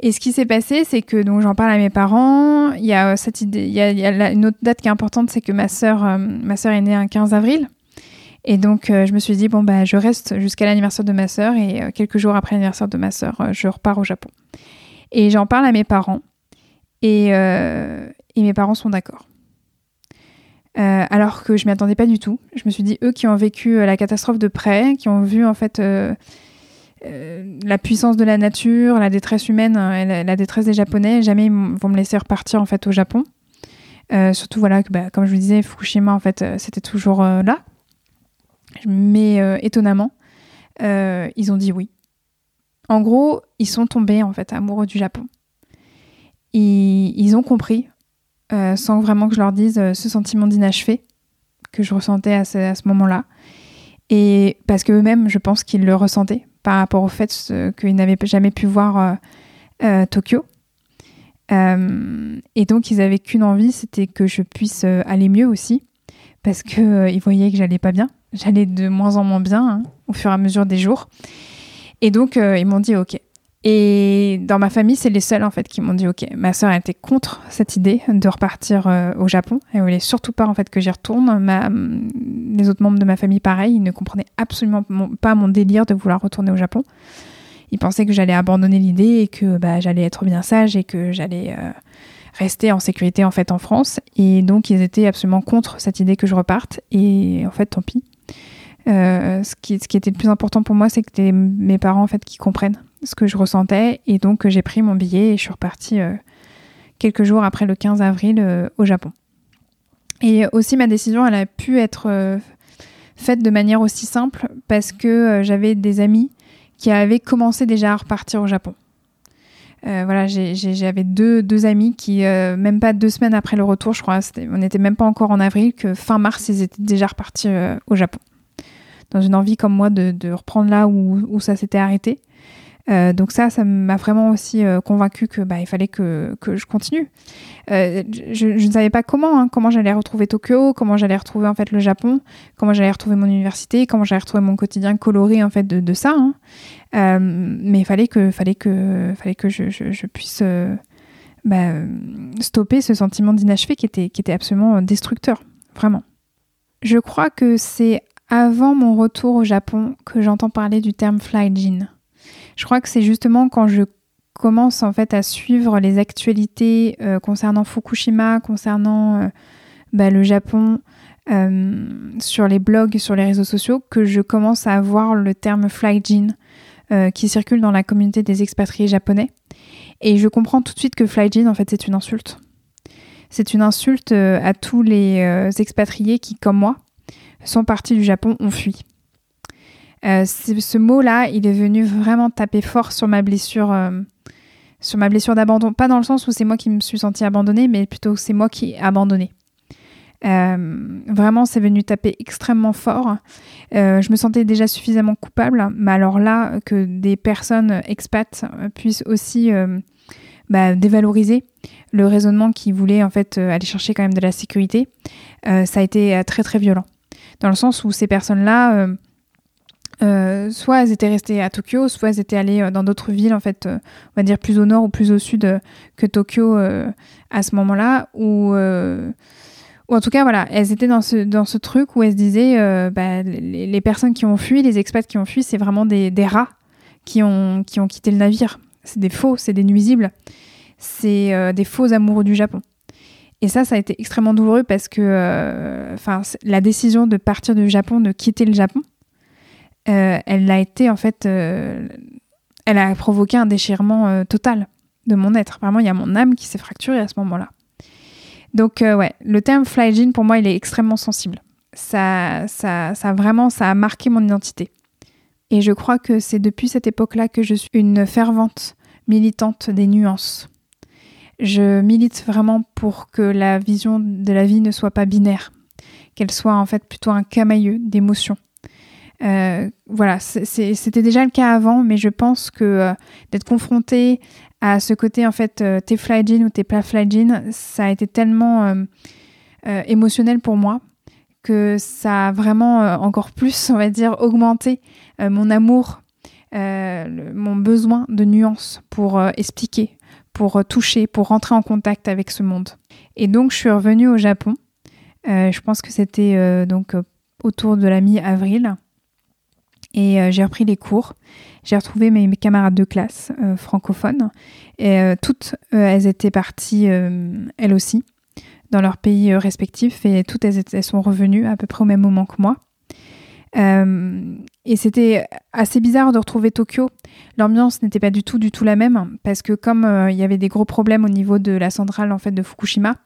Speaker 1: et ce qui s'est passé, c'est que donc j'en parle à mes parents. Il y a cette idée, il y a, une autre date qui est importante, c'est que ma sœur, ma sœur est née un 15 avril. Et donc euh, je me suis dit bon bah je reste jusqu'à l'anniversaire de ma sœur et euh, quelques jours après l'anniversaire de ma sœur, euh, je repars au Japon. Et j'en parle à mes parents et, et mes parents sont d'accord. Alors que je m'y attendais pas du tout. Je me suis dit eux qui ont vécu la catastrophe de près, qui ont vu en fait la puissance de la nature, la détresse humaine et la, détresse des Japonais, jamais ils vont me laisser repartir en fait au Japon. Surtout voilà que bah, comme je vous disais, Fukushima en fait c'était toujours là. Mais euh, étonnamment, euh, ils ont dit oui. En gros, ils sont tombés en fait amoureux du Japon. ils, ont compris, euh, sans vraiment que je leur dise ce sentiment d'inachevé que je ressentais à ce, moment-là. Et parce qu'eux-mêmes, je pense qu'ils le ressentaient par rapport au fait qu'ils n'avaient jamais pu voir Tokyo. Et donc, ils avaient qu'une envie, c'était que je puisse aller mieux aussi, parce que euh, ils voyaient que j'allais pas bien. J'allais de moins en moins bien hein, au fur et à mesure des jours. Et donc, euh, ils m'ont dit OK. Et dans ma famille, c'est les seuls en fait qui m'ont dit OK. Ma sœur était contre cette idée de repartir euh, au Japon. Elle voulait surtout pas en fait que j'y retourne. Ma- les autres membres de ma famille, pareil, ils ne comprenaient absolument pas mon délire de vouloir retourner au Japon. Ils pensaient que j'allais abandonner l'idée et que bah, j'allais être bien sage et que j'allais euh, rester en sécurité en fait en France. Et donc ils étaient absolument contre cette idée que je reparte. Et en fait, tant pis. Euh, ce, qui, ce qui était le plus important pour moi, c'est que c'était mes parents en fait qui comprennent ce que je ressentais. Et donc j'ai pris mon billet et je suis repartie euh, quelques jours après le 15 avril euh, au Japon. Et aussi ma décision, elle a pu être euh, faite de manière aussi simple parce que euh, j'avais des amis qui avaient commencé déjà à repartir au Japon. Euh, voilà, j'avais deux, deux amis qui, euh, même pas deux semaines après le retour, je crois, c'était- on n'était même pas encore en avril, que fin mars, ils étaient déjà repartis euh, au Japon. Dans une envie comme moi de, de reprendre là où, où ça s'était arrêté. Euh, donc ça, ça m'a vraiment aussi euh, convaincu que bah, il fallait que, que je continue. Euh, je, ne savais pas comment, hein, comment j'allais retrouver Tokyo, comment j'allais retrouver en fait le Japon, comment j'allais retrouver mon université, comment j'allais retrouver mon quotidien coloré en fait de, de ça. hein. Mais il fallait que, fallait que, fallait que je, je- puisse bah, stopper ce sentiment d'inachevé qui était, qui était absolument destructeur, vraiment. Je crois que c'est avant mon retour au Japon que j'entends parler du terme fly jean. Je crois que c'est justement quand je commence en fait à suivre les actualités euh, concernant Fukushima, concernant euh, bah, le Japon, euh, sur les blogs, sur les réseaux sociaux, que je commence à voir le terme fly jean qui circule dans la communauté des expatriés japonais. Et je comprends tout de suite que fly jean, en fait, c'est une insulte. C'est une insulte à tous les expatriés qui, comme moi, sont partis du Japon, ont fui. Euh, ce mot-là, il est venu vraiment taper fort sur ma blessure, euh, sur ma blessure d'abandon. Pas dans le sens où c'est moi qui me suis sentie abandonnée, mais plutôt c'est moi qui ai abandonné. Euh, vraiment, c'est venu taper extrêmement fort. Je me sentais déjà suffisamment coupable, mais alors là, que des personnes expats puissent aussi bah, dévaloriser le raisonnement qui voulait en fait aller chercher quand même de la sécurité, ça a été très très violent. Dans le sens où ces personnes-là, euh, euh, soit elles étaient restées à Tokyo, soit elles étaient allées euh, dans d'autres villes, en fait, on va dire plus au nord ou plus au sud que Tokyo à ce moment-là, ou euh, ou en tout cas, voilà, elles étaient dans ce, dans ce truc où elles se disaient, bah, les, personnes qui ont fui, les expats qui ont fui, c'est vraiment des, des rats qui ont, qui ont quitté le navire. C'est des faux, c'est des nuisibles, c'est des faux amoureux du Japon. Et ça, ça a été extrêmement douloureux parce que euh, enfin, la décision de partir du Japon, de quitter le Japon, euh, elle a été en fait, euh, elle a provoqué un déchirement total de mon être. Vraiment, il y a mon âme qui s'est fracturée à ce moment-là. Donc ouais, le terme fly jean pour moi il est extrêmement sensible. Ça, ça, ça vraiment, ça a marqué mon identité. Et je crois que c'est depuis cette époque-là que je suis une fervente militante des nuances. Je milite vraiment pour que la vision de la vie ne soit pas binaire, qu'elle soit en fait plutôt un camailleux d'émotions. Euh, voilà, c'était déjà le cas avant, mais je pense que euh, d'être confronté à ce côté en fait euh, t'es fly jean ou t'es pas fly ça a été tellement émotionnel pour moi que ça a vraiment encore plus, on va dire, augmenté mon amour, mon besoin de nuances pour expliquer, pour euh, toucher, pour rentrer en contact avec ce monde. Et donc je suis revenue au Japon. Euh, je pense que c'était euh, donc autour de la mi-avril. Et j'ai repris les cours. J'ai retrouvé mes, camarades de classe francophones. Et toutes, elles étaient parties, elles aussi, dans leur pays respectifs. Et toutes, elles, elles sont revenues à peu près au même moment que moi. Euh, et c'était assez bizarre de retrouver Tokyo. L'ambiance n'était pas du tout, du tout la même parce que comme euh, il y avait des gros problèmes au niveau de la centrale en fait de Fukushima,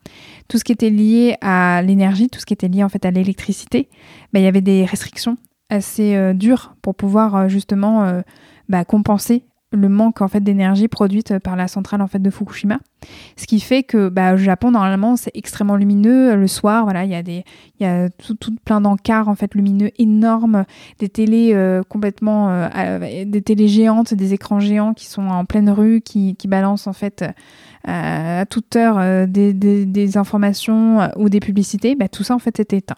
Speaker 1: tout ce qui était lié à l'énergie, tout ce qui était lié en fait à l'électricité, bah, il y avait des restrictions assez euh, dures pour pouvoir justement bah, compenser le manque en fait d'énergie produite par la centrale en fait de Fukushima, ce qui fait que bah, au Japon normalement c'est extrêmement lumineux le soir. Voilà, il y a des, il y a tout, tout plein d'encarts en fait lumineux énormes, des télés euh, complètement, euh, des télés géantes, des écrans géants qui sont en pleine rue, qui, qui balancent en fait euh, à toute heure des, des, des, informations ou des publicités. Bah, tout ça en fait était éteint.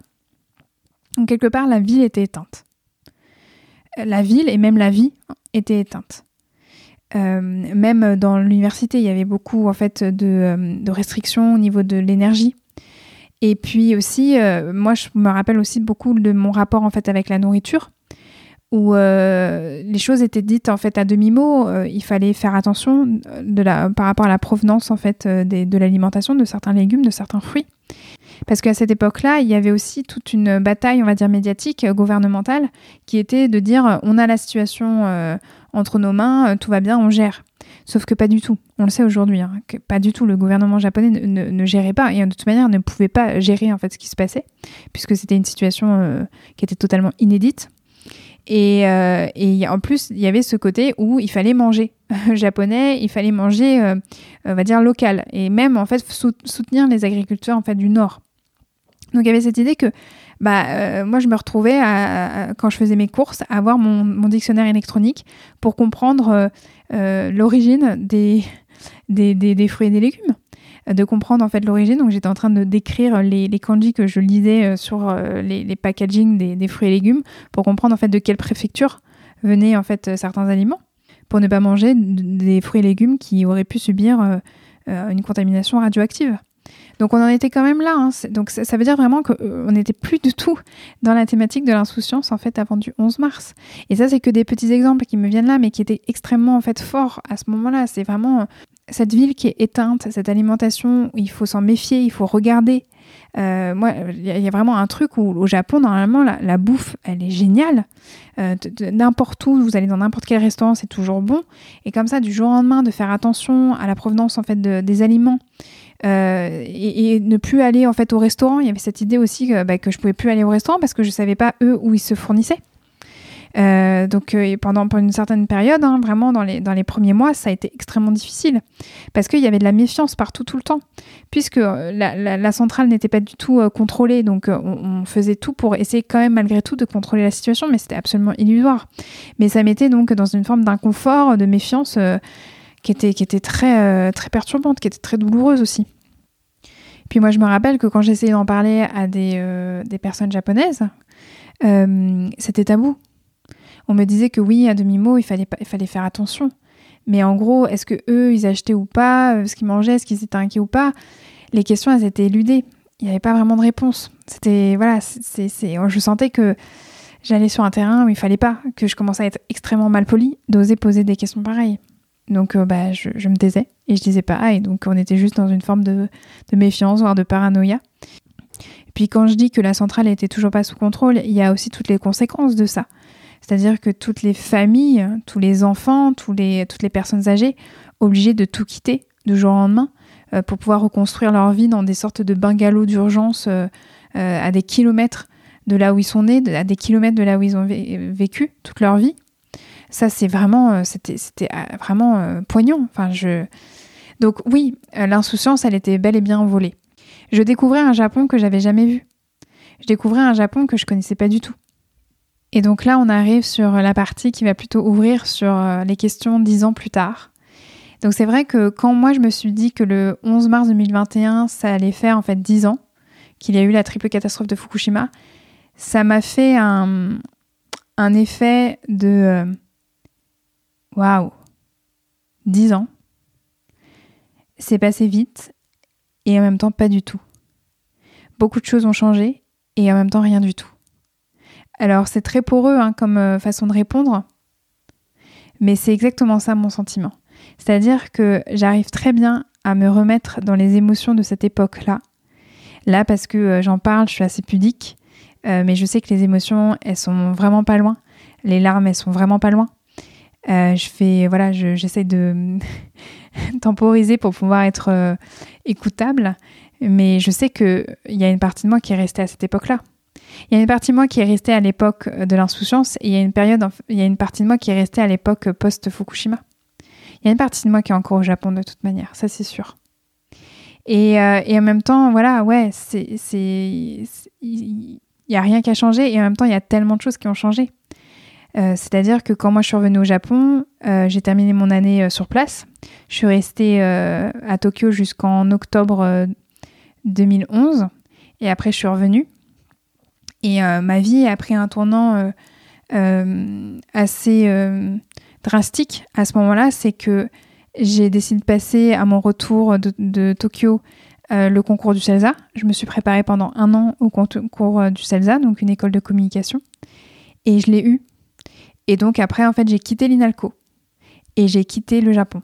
Speaker 1: Donc quelque part la ville était éteinte. La ville et même la vie était éteinte. Euh, même dans l'université, il y avait beaucoup en fait de, euh, restrictions au niveau de l'énergie. Et puis aussi, euh, moi, je me rappelle aussi beaucoup de mon rapport en fait avec la nourriture, où les choses étaient dites en fait à demi mot. Il fallait faire attention par rapport à la provenance en fait de l'alimentation de certains légumes, de certains fruits. Parce qu'à cette époque-là, il y avait aussi toute une bataille, on va dire médiatique, gouvernementale, qui était de dire on a la situation entre nos mains, tout va bien, on gère. Sauf que pas du tout. On le sait aujourd'hui, hein, pas du tout. Le gouvernement japonais ne, gérait pas et de toute manière ne pouvait pas gérer en fait ce qui se passait, puisque c'était une situation euh, qui était totalement inédite. Et, euh, et, en plus, il y avait ce côté où il fallait manger japonais, il fallait manger, euh, on va dire local, et même en fait soutenir les agriculteurs en fait du nord. Donc il y avait cette idée que bah, euh, moi je me retrouvais à, quand je faisais mes courses à avoir mon, mon dictionnaire électronique pour comprendre euh, euh, l'origine des, des, des, des, fruits et des légumes, de comprendre en fait l'origine. Donc j'étais en train de décrire les, les kanji que je lisais sur les, les packaging des, des, fruits et légumes pour comprendre en fait de quelle préfecture venaient en fait certains aliments pour ne pas manger des fruits et légumes qui auraient pu subir une contamination radioactive. Donc on en était quand même là. Hein. Donc ça, veut dire vraiment qu'on euh, n'était plus du tout dans la thématique de l'insouciance en fait avant du 11 mars. Et ça c'est que des petits exemples qui me viennent là, mais qui étaient extrêmement en fait forts à ce moment-là. C'est vraiment euh, cette ville qui est éteinte, cette alimentation il faut s'en méfier, il faut regarder. Euh, moi, il y, a vraiment un truc où au Japon, normalement, la, la bouffe, elle est géniale. N'importe où, vous allez dans n'importe quel restaurant, c'est toujours bon. Et comme ça, du jour au lendemain, de faire attention à la provenance en fait de, des aliments euh, et, ne plus aller en fait au restaurant. Il y avait cette idée aussi que, bah, que je pouvais plus aller au restaurant parce que je savais pas eux où ils se fournissaient. Euh, donc euh, pendant, pendant une certaine période, hein, vraiment dans les, dans les premiers mois, ça a été extrêmement difficile parce qu'il y avait de la méfiance partout tout le temps, puisque la, centrale n'était pas du tout contrôlée, donc on, on, faisait tout pour essayer quand même malgré tout de contrôler la situation, mais c'était absolument illusoire. Mais ça mettait donc dans une forme d'inconfort, de méfiance qui était, qui était très, très perturbante, qui était très douloureuse aussi. Puis moi, je me rappelle que quand j'essayais d'en parler à des, des personnes japonaises, c'était tabou on me disait que oui, à demi-mot, il fallait, il fallait faire attention. Mais en gros, est-ce que eux, ils achetaient ou pas, euh, ce qu'ils mangeaient, est-ce qu'ils étaient inquiets ou pas? Les questions, elles étaient éludées. Il n'y avait pas vraiment de réponse. C'était, voilà, c'est, c'est, je sentais que j'allais sur un terrain où il fallait pas, que je commençais à être extrêmement mal poli d'oser poser des questions pareilles. Donc, euh, bah, je, me taisais et je disais pas ah, et donc on était juste dans une forme de, de méfiance, voire de paranoïa. Puis quand je dis que la centrale était toujours pas sous contrôle, il y a aussi toutes les conséquences de ça. C'est-à-dire que toutes les familles, tous les enfants, tous les, toutes les personnes âgées, obligées de tout quitter du jour au lendemain euh, pour pouvoir reconstruire leur vie dans des sortes de bungalows d'urgence euh, euh, à des kilomètres de là où ils sont nés, à des kilomètres de là où ils ont vécu toute leur vie. Ça, c'est vraiment, c'était, c'était vraiment poignant. Enfin, je... Donc oui, l'insouciance, elle était bel et bien volée. Je découvrais un Japon que j'avais jamais vu. Je découvrais un Japon que je connaissais pas du tout. Et donc là, on arrive sur la partie qui va plutôt ouvrir sur euh, les questions dix ans plus tard. Donc c'est vrai que quand moi je me suis dit que le 11 mars 2021, ça allait faire en fait dix ans qu'il y a eu la triple catastrophe de Fukushima, ça m'a fait un, un, effet de euh, waouh, wow, dix ans. C'est passé vite et en même temps pas du tout. Beaucoup de choses ont changé et en même temps rien du tout. Alors c'est très poreux hein, comme euh, façon de répondre, mais c'est exactement ça mon sentiment. C'est-à-dire que j'arrive très bien à me remettre dans les émotions de cette époque-là. Là, parce que euh, j'en parle, je suis assez pudique, euh, mais je sais que les émotions, elles sont vraiment pas loin. Les larmes, elles sont vraiment pas loin. Euh, je fais, voilà, j'essaie de temporiser pour pouvoir être euh, écoutable, mais je sais qu'il y a une partie de moi qui est restée à cette époque-là. Il y a une partie de moi qui est restée à l'époque de l'insouciance et il y a une période, il y a une partie de moi qui est restée à l'époque post-Fukushima. Il y a une partie de moi qui est encore au Japon de toute manière, ça c'est sûr. Et, euh, et, en même temps, voilà, ouais, c'est, il n'y a rien qui a changé et en même temps, il y a tellement de choses qui ont changé. Euh, c'est-à-dire que quand moi je suis revenue au Japon, euh, j'ai terminé mon année sur place. Je suis restée à Tokyo jusqu'en octobre 2011 et après je suis revenue. Et ma vie a pris un tournant assez drastique à ce moment-là. C'est que j'ai décidé de passer à mon retour de, Tokyo euh, le concours du CELSA. Je me suis préparée pendant un an au concours euh, du CELSA, donc une école de communication. Et je l'ai eu. Et donc après, en fait, j'ai quitté l'INALCO. Et j'ai quitté le Japon.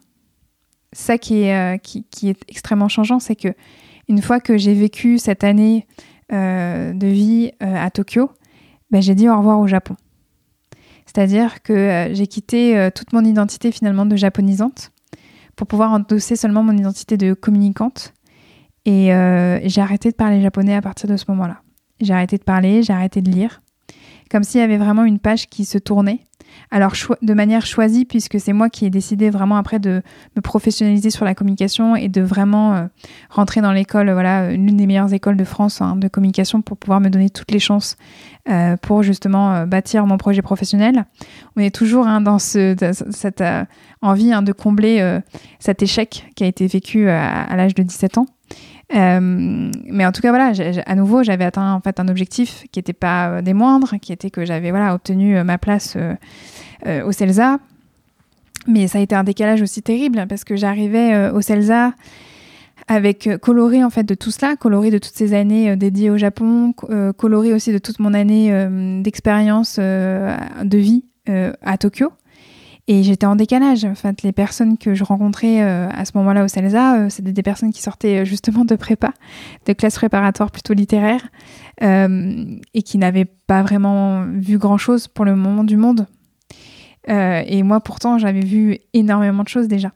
Speaker 1: Ça qui est, euh, qui, est extrêmement changeant, c'est que une fois que j'ai vécu cette année de vie à Tokyo, ben, j'ai dit au revoir au Japon. C'est-à-dire que j'ai quitté toute mon identité finalement de japonisante pour pouvoir endosser seulement mon identité de communicante. Euh, et j'ai arrêté de parler japonais à partir de ce moment-là. J'ai arrêté de parler, j'ai arrêté de lire. Comme s'il y avait vraiment une page qui se tournait. Alors de manière choisie, puisque c'est moi qui ai décidé vraiment après de me professionnaliser sur la communication et de vraiment euh, rentrer dans l'école, voilà, l'une des meilleures écoles de France hein, de communication pour pouvoir me donner toutes les chances euh, pour justement bâtir mon projet professionnel. On est toujours hein, dans ce, cette envie hein, de combler cet échec qui a été vécu à l'âge de 17 ans. Euh, mais en tout cas, voilà, à nouveau, j'avais atteint en fait un objectif qui n'était pas euh, des moindres, qui était que j'avais voilà obtenu euh, ma place au CELSA. Mais ça a été un décalage aussi terrible parce que j'arrivais au CELSA avec coloré en fait de tout cela, coloré de toutes ces années dédiées au Japon, coloré aussi de toute mon année d'expérience de vie à Tokyo. Et j'étais en décalage. En les personnes que je rencontrais euh, à ce moment-là au CELSA, euh, c'était des personnes qui sortaient euh, justement de prépa, de classe préparatoire plutôt littéraire, et qui n'avaient pas vraiment vu grand-chose pour le moment du monde. et moi, pourtant, j'avais vu énormément de choses déjà.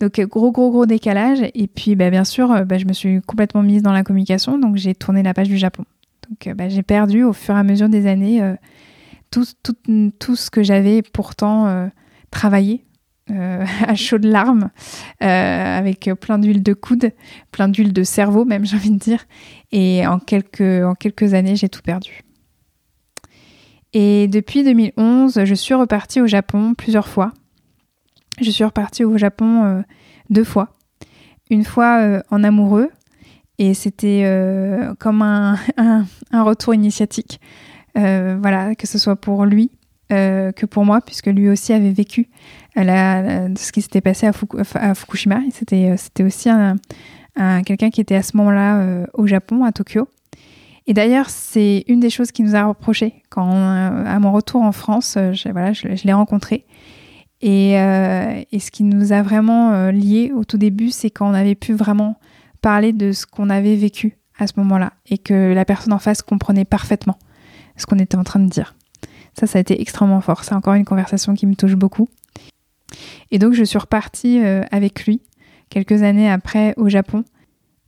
Speaker 1: Donc, gros, gros, gros décalage. Et puis, bah, bien sûr, bah, je me suis complètement mise dans la communication, donc j'ai tourné la page du Japon. Donc, bah, j'ai perdu au fur et à mesure des années tout, tout, tout ce que j'avais pourtant travailler euh, à chaudes larmes, euh, avec plein d'huile de coude, plein d'huile de cerveau même, j'ai envie de dire. Et en quelques, en quelques années, j'ai tout perdu. Et depuis 2011, je suis repartie au Japon plusieurs fois. Je suis repartie au Japon euh, deux fois. Une fois en amoureux, et c'était comme un, un, retour initiatique. voilà, que ce soit pour lui, euh, que pour moi, puisque lui aussi avait vécu euh, ce qui s'était passé à, Fukushima. C'était, euh, c'était aussi un, quelqu'un qui était à ce moment-là au Japon, à Tokyo. Et d'ailleurs, c'est une des choses qui nous a reproché quand, à mon retour en France, je, voilà, je, l'ai rencontré. Et, et, ce qui nous a vraiment liés au tout début, c'est quand on avait pu vraiment parler de ce qu'on avait vécu à ce moment-là et que la personne en face comprenait parfaitement ce qu'on était en train de dire. Ça, ça a été extrêmement fort. C'est encore une conversation qui me touche beaucoup. Et donc, je suis repartie euh, avec lui quelques années après au Japon.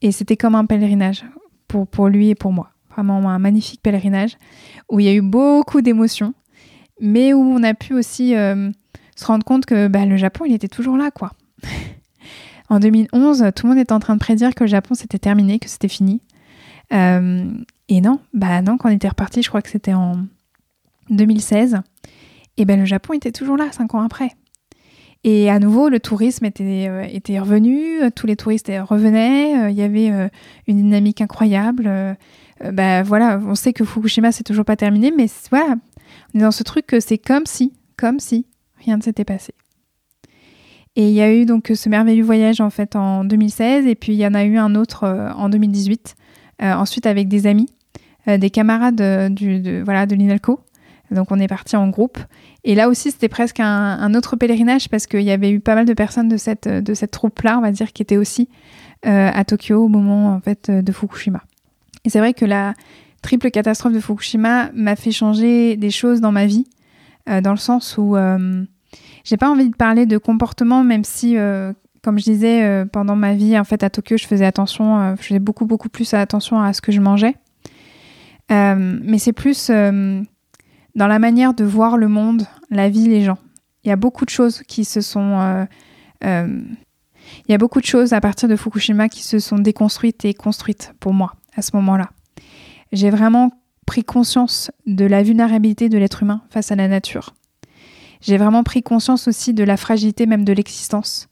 Speaker 1: Et c'était comme un pèlerinage pour, lui et pour moi. Vraiment un magnifique pèlerinage où il y a eu beaucoup d'émotions, mais où on a pu aussi euh, se rendre compte que bah, le Japon, il était toujours là, quoi. en 2011, tout le monde était en train de prédire que le Japon c'était terminé, que c'était fini. Euh, et non, bah non, quand on était reparti, je crois que c'était en 2016, et ben le Japon était toujours là cinq ans après. Et à nouveau, le tourisme était, euh, était revenu, tous les touristes revenaient, euh, il y avait euh, une dynamique incroyable. ben voilà, on sait que Fukushima c'est toujours pas terminé, mais voilà, on est dans ce truc que c'est comme si, comme si rien ne s'était passé. Et il y a eu donc ce merveilleux voyage en fait en 2016, et puis il y en a eu un autre en 2018, ensuite avec des amis, des camarades du, de, voilà, de l'INALCO, donc on est parti en groupe. Et là aussi, c'était presque un, autre pèlerinage parce qu'il y avait eu pas mal de personnes de cette, de cette troupe-là, on va dire, qui étaient aussi euh, à Tokyo au moment en fait de Fukushima. Et c'est vrai que la triple catastrophe de Fukushima m'a fait changer des choses dans ma vie, euh, dans le sens où euh, j'ai pas envie de parler de comportement, même si, comme je disais, pendant ma vie en fait à Tokyo, je faisais attention, je faisais beaucoup beaucoup plus attention à ce que je mangeais. mais c'est plus dans la manière de voir le monde, la vie, les gens. Il y a beaucoup de choses qui se sont euh, euh, il y a beaucoup de choses à partir de Fukushima qui se sont déconstruites et construites pour moi à ce moment-là. J'ai vraiment pris conscience de la vulnérabilité de l'être humain face à la nature. J'ai vraiment pris conscience aussi de la fragilité même de l'existence,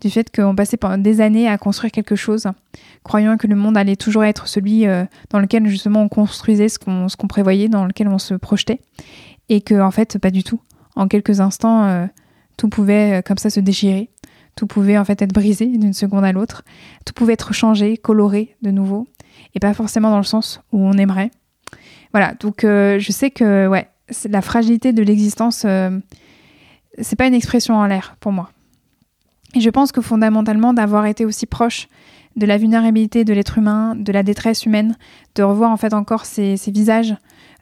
Speaker 1: du fait qu'on passait pendant des années à construire quelque chose, croyant que le monde allait toujours être celui euh, dans lequel justement on construisait ce qu'on prévoyait, dans lequel on se projetait, et que en fait pas du tout. En quelques instants, euh, tout pouvait euh, comme ça se déchirer, tout pouvait en fait être brisé d'une seconde à l'autre, tout pouvait être changé, coloré de nouveau, et pas forcément dans le sens où on aimerait. Voilà, donc je sais que ouais, la fragilité de l'existence, c'est pas une expression en l'air pour moi. Et je pense que fondamentalement, d'avoir été aussi proche de la vulnérabilité de l'être humain, de la détresse humaine, de revoir en fait encore ces, visages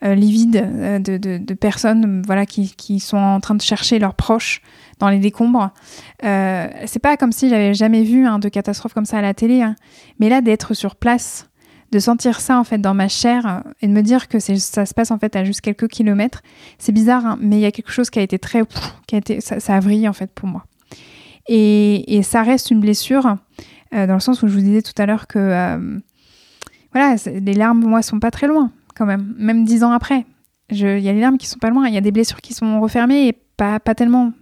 Speaker 1: euh, livides euh, de, personnes voilà, qui, sont en train de chercher leurs proches dans les décombres. Euh, c'est pas comme si j'avais jamais vu hein, de catastrophe comme ça à la télé, hein. mais là d'être sur place, de sentir ça en fait dans ma chair et de me dire que ça se passe en fait à juste quelques kilomètres, c'est bizarre, hein, mais il y a quelque chose qui a été très, qui a été, ça, ça a vrillé en fait pour moi. Et, ça reste une blessure, euh, dans le sens où je vous disais tout à l'heure que euh, voilà, les larmes, moi, sont pas très loin, quand même, même dix ans après. Il y a les larmes qui sont pas loin, il y a des blessures qui sont refermées et pas, pas tellement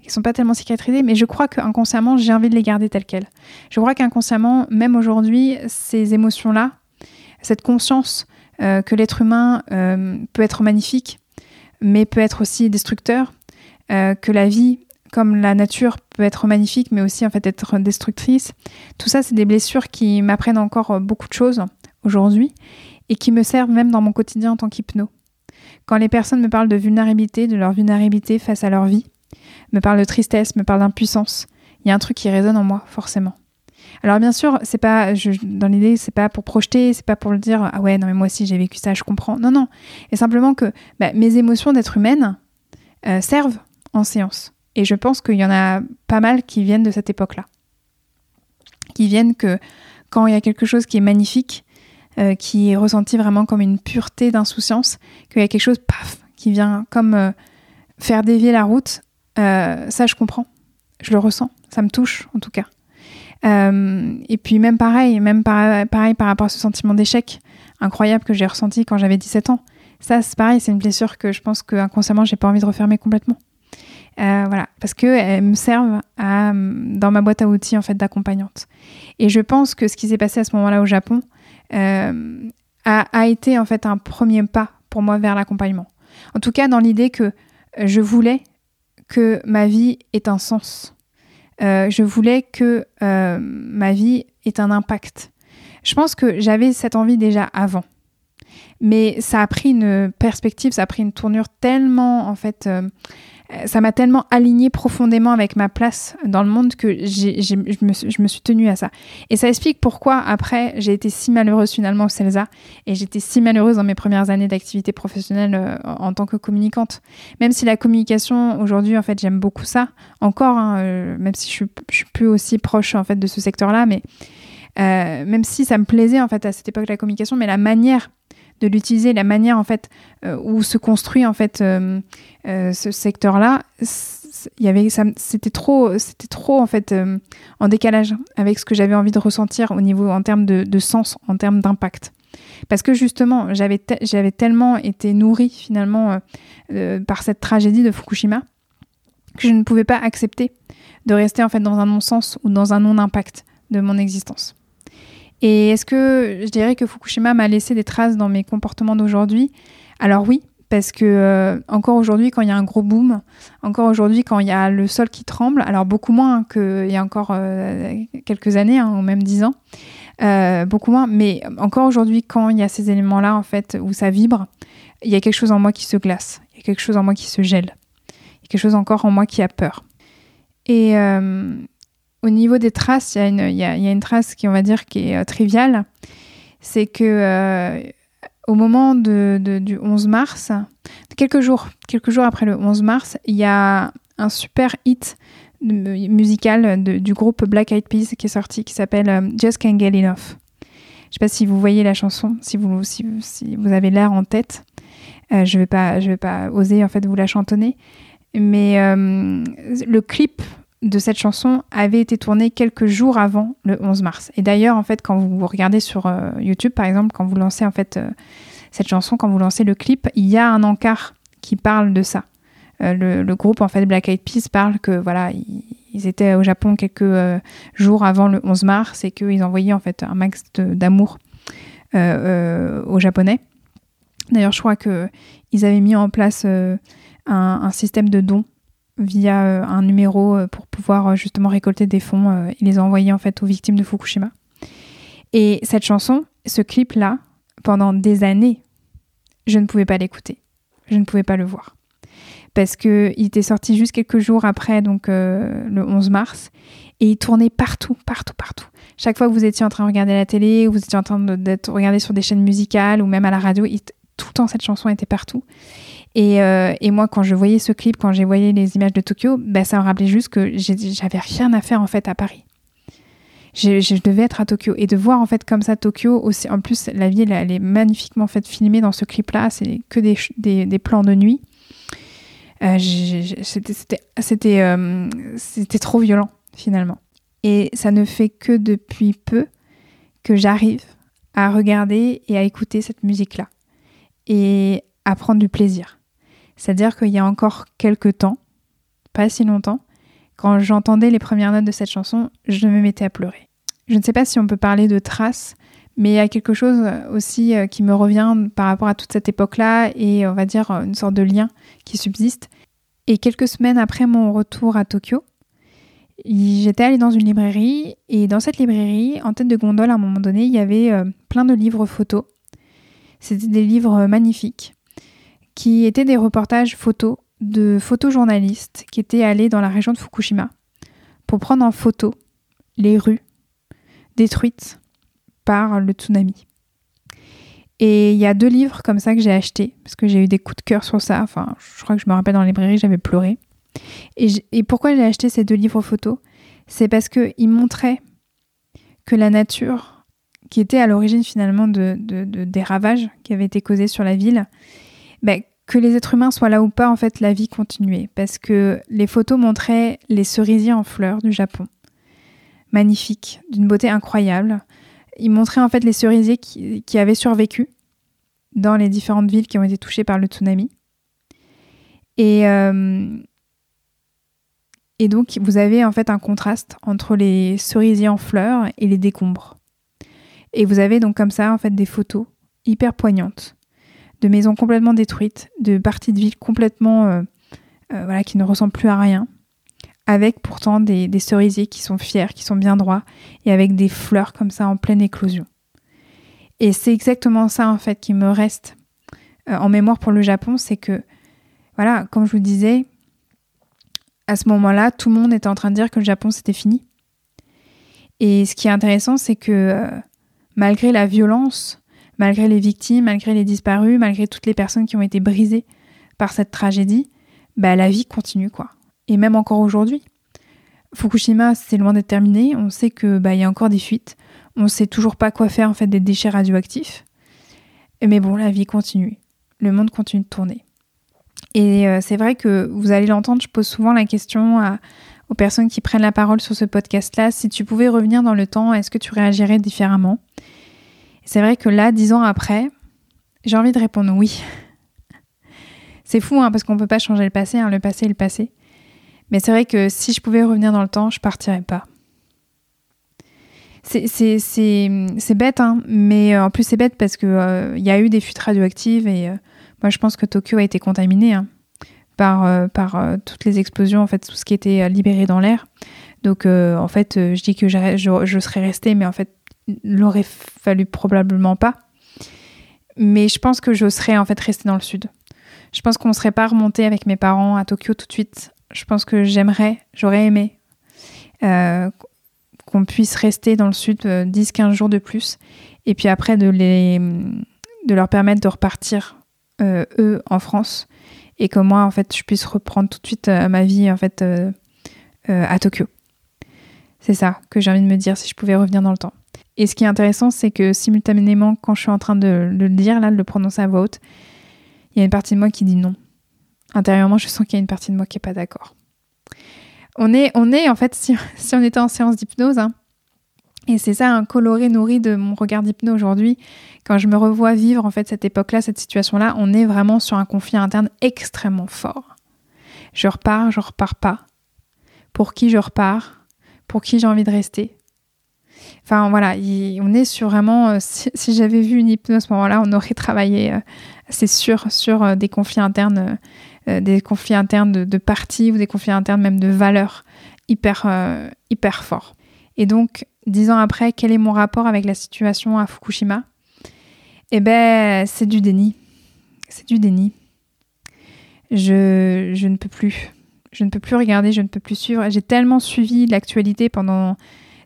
Speaker 1: qui sont pas tellement cicatrisées, mais je crois qu'inconsciemment, j'ai envie de les garder telles quelles. Je crois qu'inconsciemment, même aujourd'hui, ces émotions-là, cette conscience euh, que l'être humain peut être magnifique, mais peut être aussi destructeur, que la vie comme la nature peut être magnifique, mais aussi en fait être destructrice. Tout ça, c'est des blessures qui m'apprennent encore euh, beaucoup de choses aujourd'hui et qui me servent même dans mon quotidien en tant qu'hypno. Quand les personnes me parlent de vulnérabilité, de leur vulnérabilité face à leur vie, me parlent de tristesse, me parlent d'impuissance, il y a un truc qui résonne en moi, forcément. Alors bien sûr, c'est pas, dans l'idée, c'est pas pour projeter, c'est pas pour le dire, ah ouais, non mais moi aussi j'ai vécu ça, je comprends. Non, non. Et simplement que bah, mes émotions d'être humaine euh, servent en séance. Et je pense qu'il y en a pas mal qui viennent de cette époque-là. Qui viennent que quand il y a quelque chose qui est magnifique, euh, qui est ressenti vraiment comme une pureté d'insouciance, qu'il y a quelque chose, paf, qui vient comme euh, faire dévier la route, euh, ça je comprends. Je le ressens, ça me touche en tout cas. et puis même pareil, même pareil par rapport à ce sentiment d'échec incroyable que j'ai ressenti quand j'avais 17 ans. Ça, c'est pareil, c'est une blessure que je pense que inconsciemment, j'ai pas envie de refermer complètement. Euh, voilà, parce qu'elles me servent dans ma boîte à outils en fait d'accompagnante. Et je pense que ce qui s'est passé à ce moment-là au Japon euh, a, été en fait un premier pas pour moi vers l'accompagnement. En tout cas, dans l'idée que je voulais que ma vie ait un sens. Euh, je voulais que ma vie ait un impact. Je pense que j'avais cette envie déjà avant. Mais ça a pris une perspective, ça a pris une tournure tellement en fait ça m'a tellement aligné profondément avec ma place dans le monde que je, me, suis tenue à ça. Et ça explique pourquoi, après, j'ai été si malheureuse finalement au CELSA et j'étais si malheureuse dans mes premières années d'activité professionnelle euh, en tant que communicante. Même si la communication, aujourd'hui, en fait, j'aime beaucoup ça, encore, hein, euh, même si je, je suis plus aussi proche, en fait, de ce secteur-là, mais même si ça me plaisait, en fait, à cette époque, la communication, mais la manière de l'utiliser, la manière en fait euh, où se construit en fait euh, euh, ce secteur-là, il y avait c'était trop c'était trop en fait en décalage avec ce que j'avais envie de ressentir au niveau en termes de, sens, en termes d'impact. Parce que justement, j'avais j'avais tellement été nourrie finalement par cette tragédie de Fukushima que je ne pouvais pas accepter de rester en fait dans un non-sens ou dans un non-impact de mon existence. Et est-ce que je dirais que Fukushima m'a laissé des traces dans mes comportements d'aujourd'hui? Alors oui, parce que euh, encore aujourd'hui, quand il y a un gros boom, encore aujourd'hui, quand il y a le sol qui tremble, alors beaucoup moins qu'il y a encore euh, quelques années, hein, ou même dix ans, euh, beaucoup moins, mais encore aujourd'hui, quand il y a ces éléments-là, en fait, où ça vibre, il y a quelque chose en moi qui se glace, il y a quelque chose en moi qui se gèle, il y a quelque chose encore en moi qui a peur. Et, au niveau des traces, il y, a une trace qui, on va dire, qui est euh, triviale. C'est que euh, au moment du 11 mars, quelques jours, quelques jours après le 11 mars, il y a un super hit musical du groupe Black Eyed Peas qui est sorti, qui s'appelle euh, Just Can't Get Enough. Je sais pas si vous voyez la chanson, si vous, avez l'air en tête. je vais pas, vais pas oser en fait vous la chantonner, mais le clip de cette chanson avait été tourné quelques jours avant le 11 mars. Et d'ailleurs, en fait, quand vous regardez sur euh, YouTube, par exemple, quand vous lancez en fait euh, cette chanson, quand vous lancez le clip, il y a un encart qui parle de ça. Euh, le, groupe en fait Black Eyed Peas parle que voilà, ils, étaient au Japon quelques jours avant le 11 mars et qu'ils envoyaient en fait un max d'amour aux Japonais. D'ailleurs, je crois que ils avaient mis en place un, un système de dons via euh, un numéro euh, pour pouvoir euh, justement récolter des fonds et les envoyer en fait aux victimes de Fukushima. Et cette chanson, ce clip-là, pendant des années, je ne pouvais pas l'écouter. Je ne pouvais pas le voir. Parce que il était sorti juste quelques jours après, donc le 11 mars, et il tournait partout, partout, partout. Chaque fois que vous étiez en train de regarder la télé, ou vous étiez en train de- d'être regardé sur des chaînes musicales, ou même à la radio, tout le temps cette chanson était partout. Et, euh, et moi, quand je voyais ce clip, quand j'ai voyé les images de Tokyo, bah, ça me rappelait juste que j'avais rien à faire en fait à Paris. Je, devais être à Tokyo et de voir en fait comme ça Tokyo. En plus, la ville elle est magnifiquement en fait filmée dans ce clip-là. C'est que des, plans de nuit. Euh, C'était euh, trop violent finalement. Et ça ne fait que depuis peu que j'arrive à regarder et à écouter cette musique-là et à prendre du plaisir. C'est-à-dire qu'il y a encore quelques temps, pas si longtemps, quand j'entendais les premières notes de cette chanson, je me mettais à pleurer. Je ne sais pas si on peut parler de traces, mais il y a quelque chose aussi euh, qui me revient par rapport à toute cette époque-là et on va dire une sorte de lien qui subsiste. Et quelques semaines après mon retour à Tokyo, j'étais allée dans une librairie et dans cette librairie, en tête de gondole, à un moment donné, il y avait euh, plein de livres photos. C'était des livres magnifiques qui étaient des reportages photos de photojournalistes qui étaient allés dans la région de Fukushima pour prendre en photo les rues détruites par le tsunami. Et il y a deux livres comme ça que j'ai achetés parce que j'ai eu des coups de cœur sur ça. Enfin, je crois que je me rappelle dans la librairie, j'avais pleuré. Et, pourquoi j'ai acheté ces deux livres photos? C'est parce qu'ils montraient que la nature, qui était à l'origine finalement de- des ravages qui avaient été causés sur la ville, ben, que les êtres humains soient là ou pas, en fait, la vie continuait. Parce que les photos montraient les cerisiers en fleurs du Japon. Magnifiques, d'une beauté incroyable. Ils montraient en fait les cerisiers qui, avaient survécu dans les différentes villes qui ont été touchées par le tsunami. Et, euh, et donc, vous avez en fait un contraste entre les cerisiers en fleurs et les décombres. Et vous avez donc comme ça en fait des photos hyper poignantes de maisons complètement détruites, de parties de ville complètement euh, euh, voilà, qui ne ressemblent plus à rien, avec pourtant des, cerisiers qui sont fiers, qui sont bien droits, et avec des fleurs comme ça en pleine éclosion. Et c'est exactement ça en fait qui me reste euh, en mémoire pour le Japon, c'est que, voilà, comme je vous disais, à ce moment-là, tout le monde était en train de dire que le Japon c'était fini. Et ce qui est intéressant, c'est que malgré la violence, malgré les victimes, malgré les disparus, malgré toutes les personnes qui ont été brisées par cette tragédie, bah, la vie continue quoi. Et même encore aujourd'hui. Fukushima, c'est loin d'être terminé. On sait que bah, y a encore des fuites. On sait toujours pas quoi faire en fait des déchets radioactifs. Mais bon, la vie continue. Le monde continue de tourner. Et euh, c'est vrai que vous allez l'entendre, je pose souvent la question aux personnes qui prennent la parole sur ce podcast-là. Si tu pouvais revenir dans le temps, est-ce que tu réagirais différemment? C'est vrai que là, dix ans après, j'ai envie de répondre oui. C'est fou, hein, parce qu'on peut pas changer le passé. hein, le passé est le passé. Mais c'est vrai que si je pouvais revenir dans le temps, je partirais pas. C'est- bête, hein, mais euh, en plus c'est bête parce que euh, y a eu des fuites radioactives et euh, moi je pense que Tokyo a été contaminé hein, par, euh, toutes les explosions, en fait, tout ce qui était libéré dans l'air. Donc en fait, je dis que je, serais restée, mais en fait, l'aurait fallu probablement pas. Mais je pense que je serais en fait restée dans le sud. Je pense qu'on ne serait pas remonté avec mes parents à Tokyo tout de suite. Je pense que j'aimerais, j'aurais aimé euh, qu'on puisse rester dans le sud euh, 10-15 jours de plus. Et puis après, de, les, de leur permettre de repartir, euh, eux, en France. Et que moi, en fait, je puisse reprendre tout de suite euh, ma vie, en fait, euh, euh, à Tokyo. C'est ça que j'ai envie de me dire si je pouvais revenir dans le temps. Et ce qui est intéressant, c'est que simultanément, quand je suis en train de, le dire, là, de le prononcer à voix haute, il y a une partie de moi qui dit non. Intérieurement, je sens qu'il y a une partie de moi qui n'est pas d'accord. On est, on est en fait, si, on était en séance d'hypnose, hein, et c'est ça un coloré nourri de mon regard d'hypnose aujourd'hui. Quand je me revois vivre en fait cette époque-là, cette situation-là, on est vraiment sur un conflit interne extrêmement fort. Je repars, je repars pas. Pour qui je repars? Pour qui j'ai envie de rester? Enfin voilà, on est sur vraiment. euh, si j'avais vu une hypnose à ce moment-là, on aurait travaillé, euh, c'est sûr, sur euh, des conflits internes, des conflits internes de, de partis ou des conflits internes même de valeurs hyper, hyper forts. Et donc, dix ans après, quel est mon rapport avec la situation à Fukushima? Eh ben, c'est du déni. C'est du déni. Je, je ne peux plus. Je ne peux plus regarder, je ne peux plus suivre. J'ai tellement suivi l'actualité pendant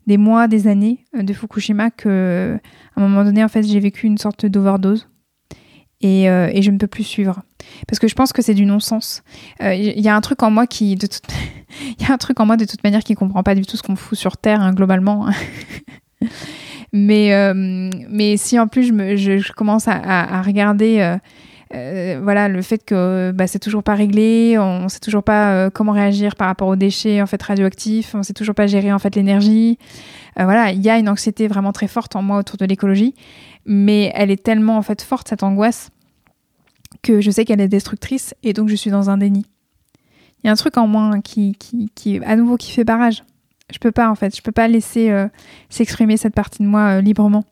Speaker 1: des mois, des années euh, de Fukushima que, à un moment donné, en fait, j'ai vécu une sorte d'overdose. Et, euh, je ne peux plus suivre. Parce que je pense que c'est du non-sens. Euh, Il y a un truc en moi qui, de toute... Y a un truc en moi de toute manière qui comprend pas du tout ce qu'on fout sur Terre, hein, globalement. mais, euh, mais si en plus je, me, je, je commence à regarder euh, voilà, le fait que bah, c'est toujours pas réglé, on ne sait toujours pas euh, comment réagir par rapport aux déchets en fait, radioactifs, on sait toujours pas gérer en fait, l'énergie. Euh, voilà, il y a une anxiété vraiment très forte en moi autour de l'écologie, mais elle est tellement en fait, forte, cette angoisse, que je sais qu'elle est destructrice et donc je suis dans un déni. Il y a un truc en moi hein, qui, qui, qui, à nouveau, qui fait barrage. Je peux pas, en fait, je peux pas laisser euh, s'exprimer cette partie de moi euh, librement.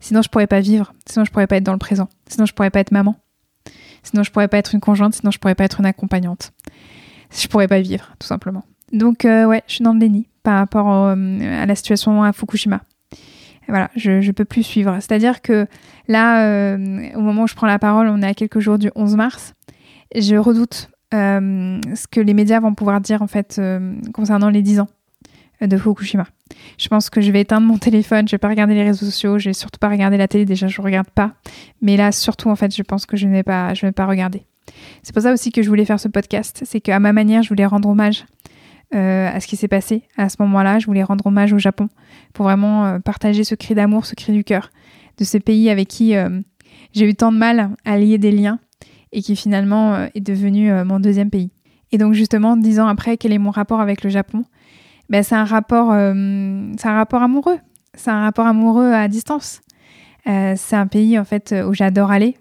Speaker 1: Sinon, je pourrais pas vivre. Sinon, je pourrais pas être dans le présent. Sinon, je pourrais pas être maman. Sinon, je pourrais pas être une conjointe. Sinon, je pourrais pas être une accompagnante. Je pourrais pas vivre, tout simplement. Donc, euh, ouais, je suis dans le déni par rapport au- à la situation à Fukushima. Voilà, je, je peux plus suivre. C'est-à-dire que là, euh, au moment où je prends la parole, on est à quelques jours du 11 mars. Je redoute euh, ce que les médias vont pouvoir dire en fait euh, concernant les 10 ans de Fukushima. Je pense que je vais éteindre mon téléphone, je vais pas regarder les réseaux sociaux, je vais surtout pas regarder la télé, déjà je regarde pas. Mais là, surtout en fait, je pense que je ne vais pas, je ne vais pas regarder. C'est pour ça aussi que je voulais faire ce podcast, c'est qu'à ma manière, je voulais rendre hommage euh, à ce qui s'est passé à ce moment-là. Je voulais rendre hommage au Japon pour vraiment euh, partager ce cri d'amour, ce cri du cœur de ce pays avec qui euh, j'ai eu tant de mal à lier des liens et qui finalement est devenu mon deuxième pays. Et donc justement, dix ans après, quel est mon rapport avec le Japon? Ben, C'est un, rapport, euh, c'est un rapport amoureux. C'est un rapport amoureux à distance. Euh, c'est un pays en fait où j'adore aller.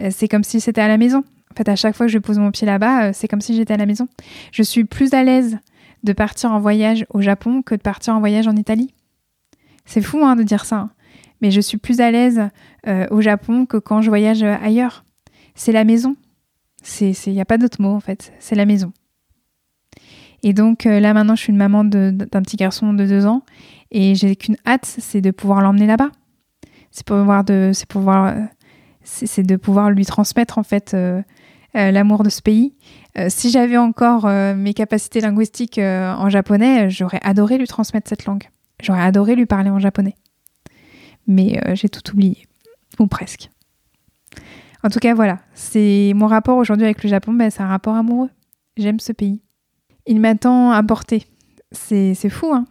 Speaker 1: Euh, c'est comme si c'était à la maison. En à chaque fois que je pose mon pied là-bas, c'est comme si j'étais à la maison. Je suis plus à l'aise de partir en voyage au Japon que de partir en voyage en Italie. C'est fou hein, de dire ça, hein. mais je suis plus à l'aise au Japon que quand je voyage ailleurs. C'est la maison. Il n'y a pas d'autre mot en fait. C'est la maison. Et donc euh, là maintenant, je suis une maman d'un petit garçon de deux ans et j'ai qu'une hâte, c'est de pouvoir l'emmener là-bas. C'est pouvoir de, c'est pouvoir, de pouvoir lui transmettre en fait euh, euh, l'amour de ce pays. Si j'avais encore mes capacités linguistiques en japonais, j'aurais adoré lui transmettre cette langue. J'aurais adoré lui parler en japonais. Mais j'ai tout oublié, ou presque. En tout cas, voilà, c'est mon rapport aujourd'hui avec le Japon, ben, c'est un rapport amoureux. J'aime ce pays. Il m'a tant apporté. C'est fou, hein.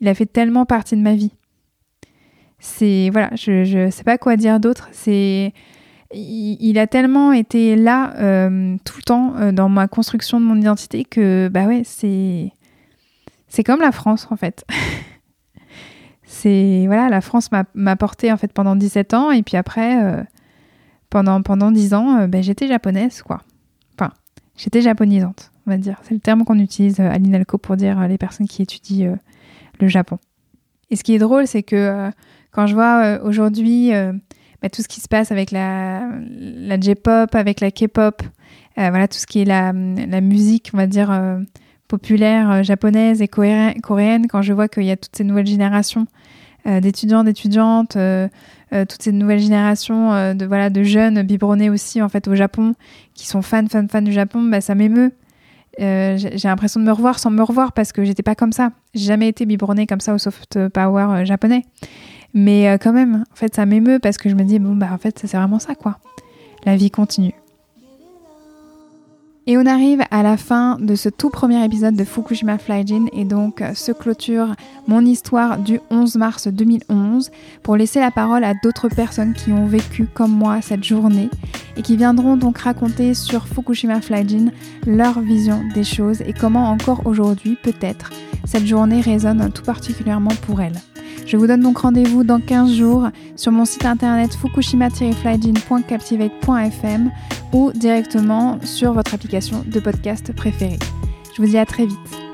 Speaker 1: Il a fait tellement partie de ma vie. C'est voilà, je je sais pas quoi dire d'autre. C'est il, a tellement été là euh, tout le temps euh, dans ma construction de mon identité que bah ouais, c'est c'est comme la France en fait. c'est voilà, la France m'a porté en fait pendant 17 ans et puis après euh, pendant pendant 10 ans, ben, j'étais japonaise quoi. Enfin, j'étais japonisante, on va dire. C'est le terme qu'on utilise euh, à l'INALCO pour dire euh, les personnes qui étudient euh, le Japon. Et ce qui est drôle, c'est que euh, quand je vois euh, aujourd'hui euh, bah, tout ce qui se passe avec la, J-pop, avec la K-pop, euh, voilà tout ce qui est la, musique, on va dire euh, populaire euh, japonaise et coréen- coréenne, quand je vois qu'il y a toutes ces nouvelles générations euh, d'étudiants, d'étudiantes, euh, euh, toutes ces nouvelles générations euh, de voilà de jeunes biberonnés aussi en fait au Japon, qui sont fans, fans, fans du Japon, bah, ça m'émeut. Euh, j'ai l'impression de me revoir sans me revoir parce que j'étais pas comme ça. J'ai jamais été biberonnée comme ça au soft power euh, japonais. Mais euh, quand même, en fait, ça m'émeut parce que je me dis, bon, bah, en fait, c'est vraiment ça, quoi. La vie continue. Et on arrive à la fin de ce tout premier épisode de Fukushima Flyjin et donc euh, se clôture mon histoire du 11 mars 2011 pour laisser la parole à d'autres personnes qui ont vécu comme moi cette journée et qui viendront donc raconter sur Fukushima Flyjin leur vision des choses et comment encore aujourd'hui peut-être cette journée résonne tout particulièrement pour elles. Je vous donne donc rendez-vous dans 15 jours sur mon site internet fukushima-flygin.captivate.fm ou directement sur votre application de podcast préférée. Je vous dis à très vite.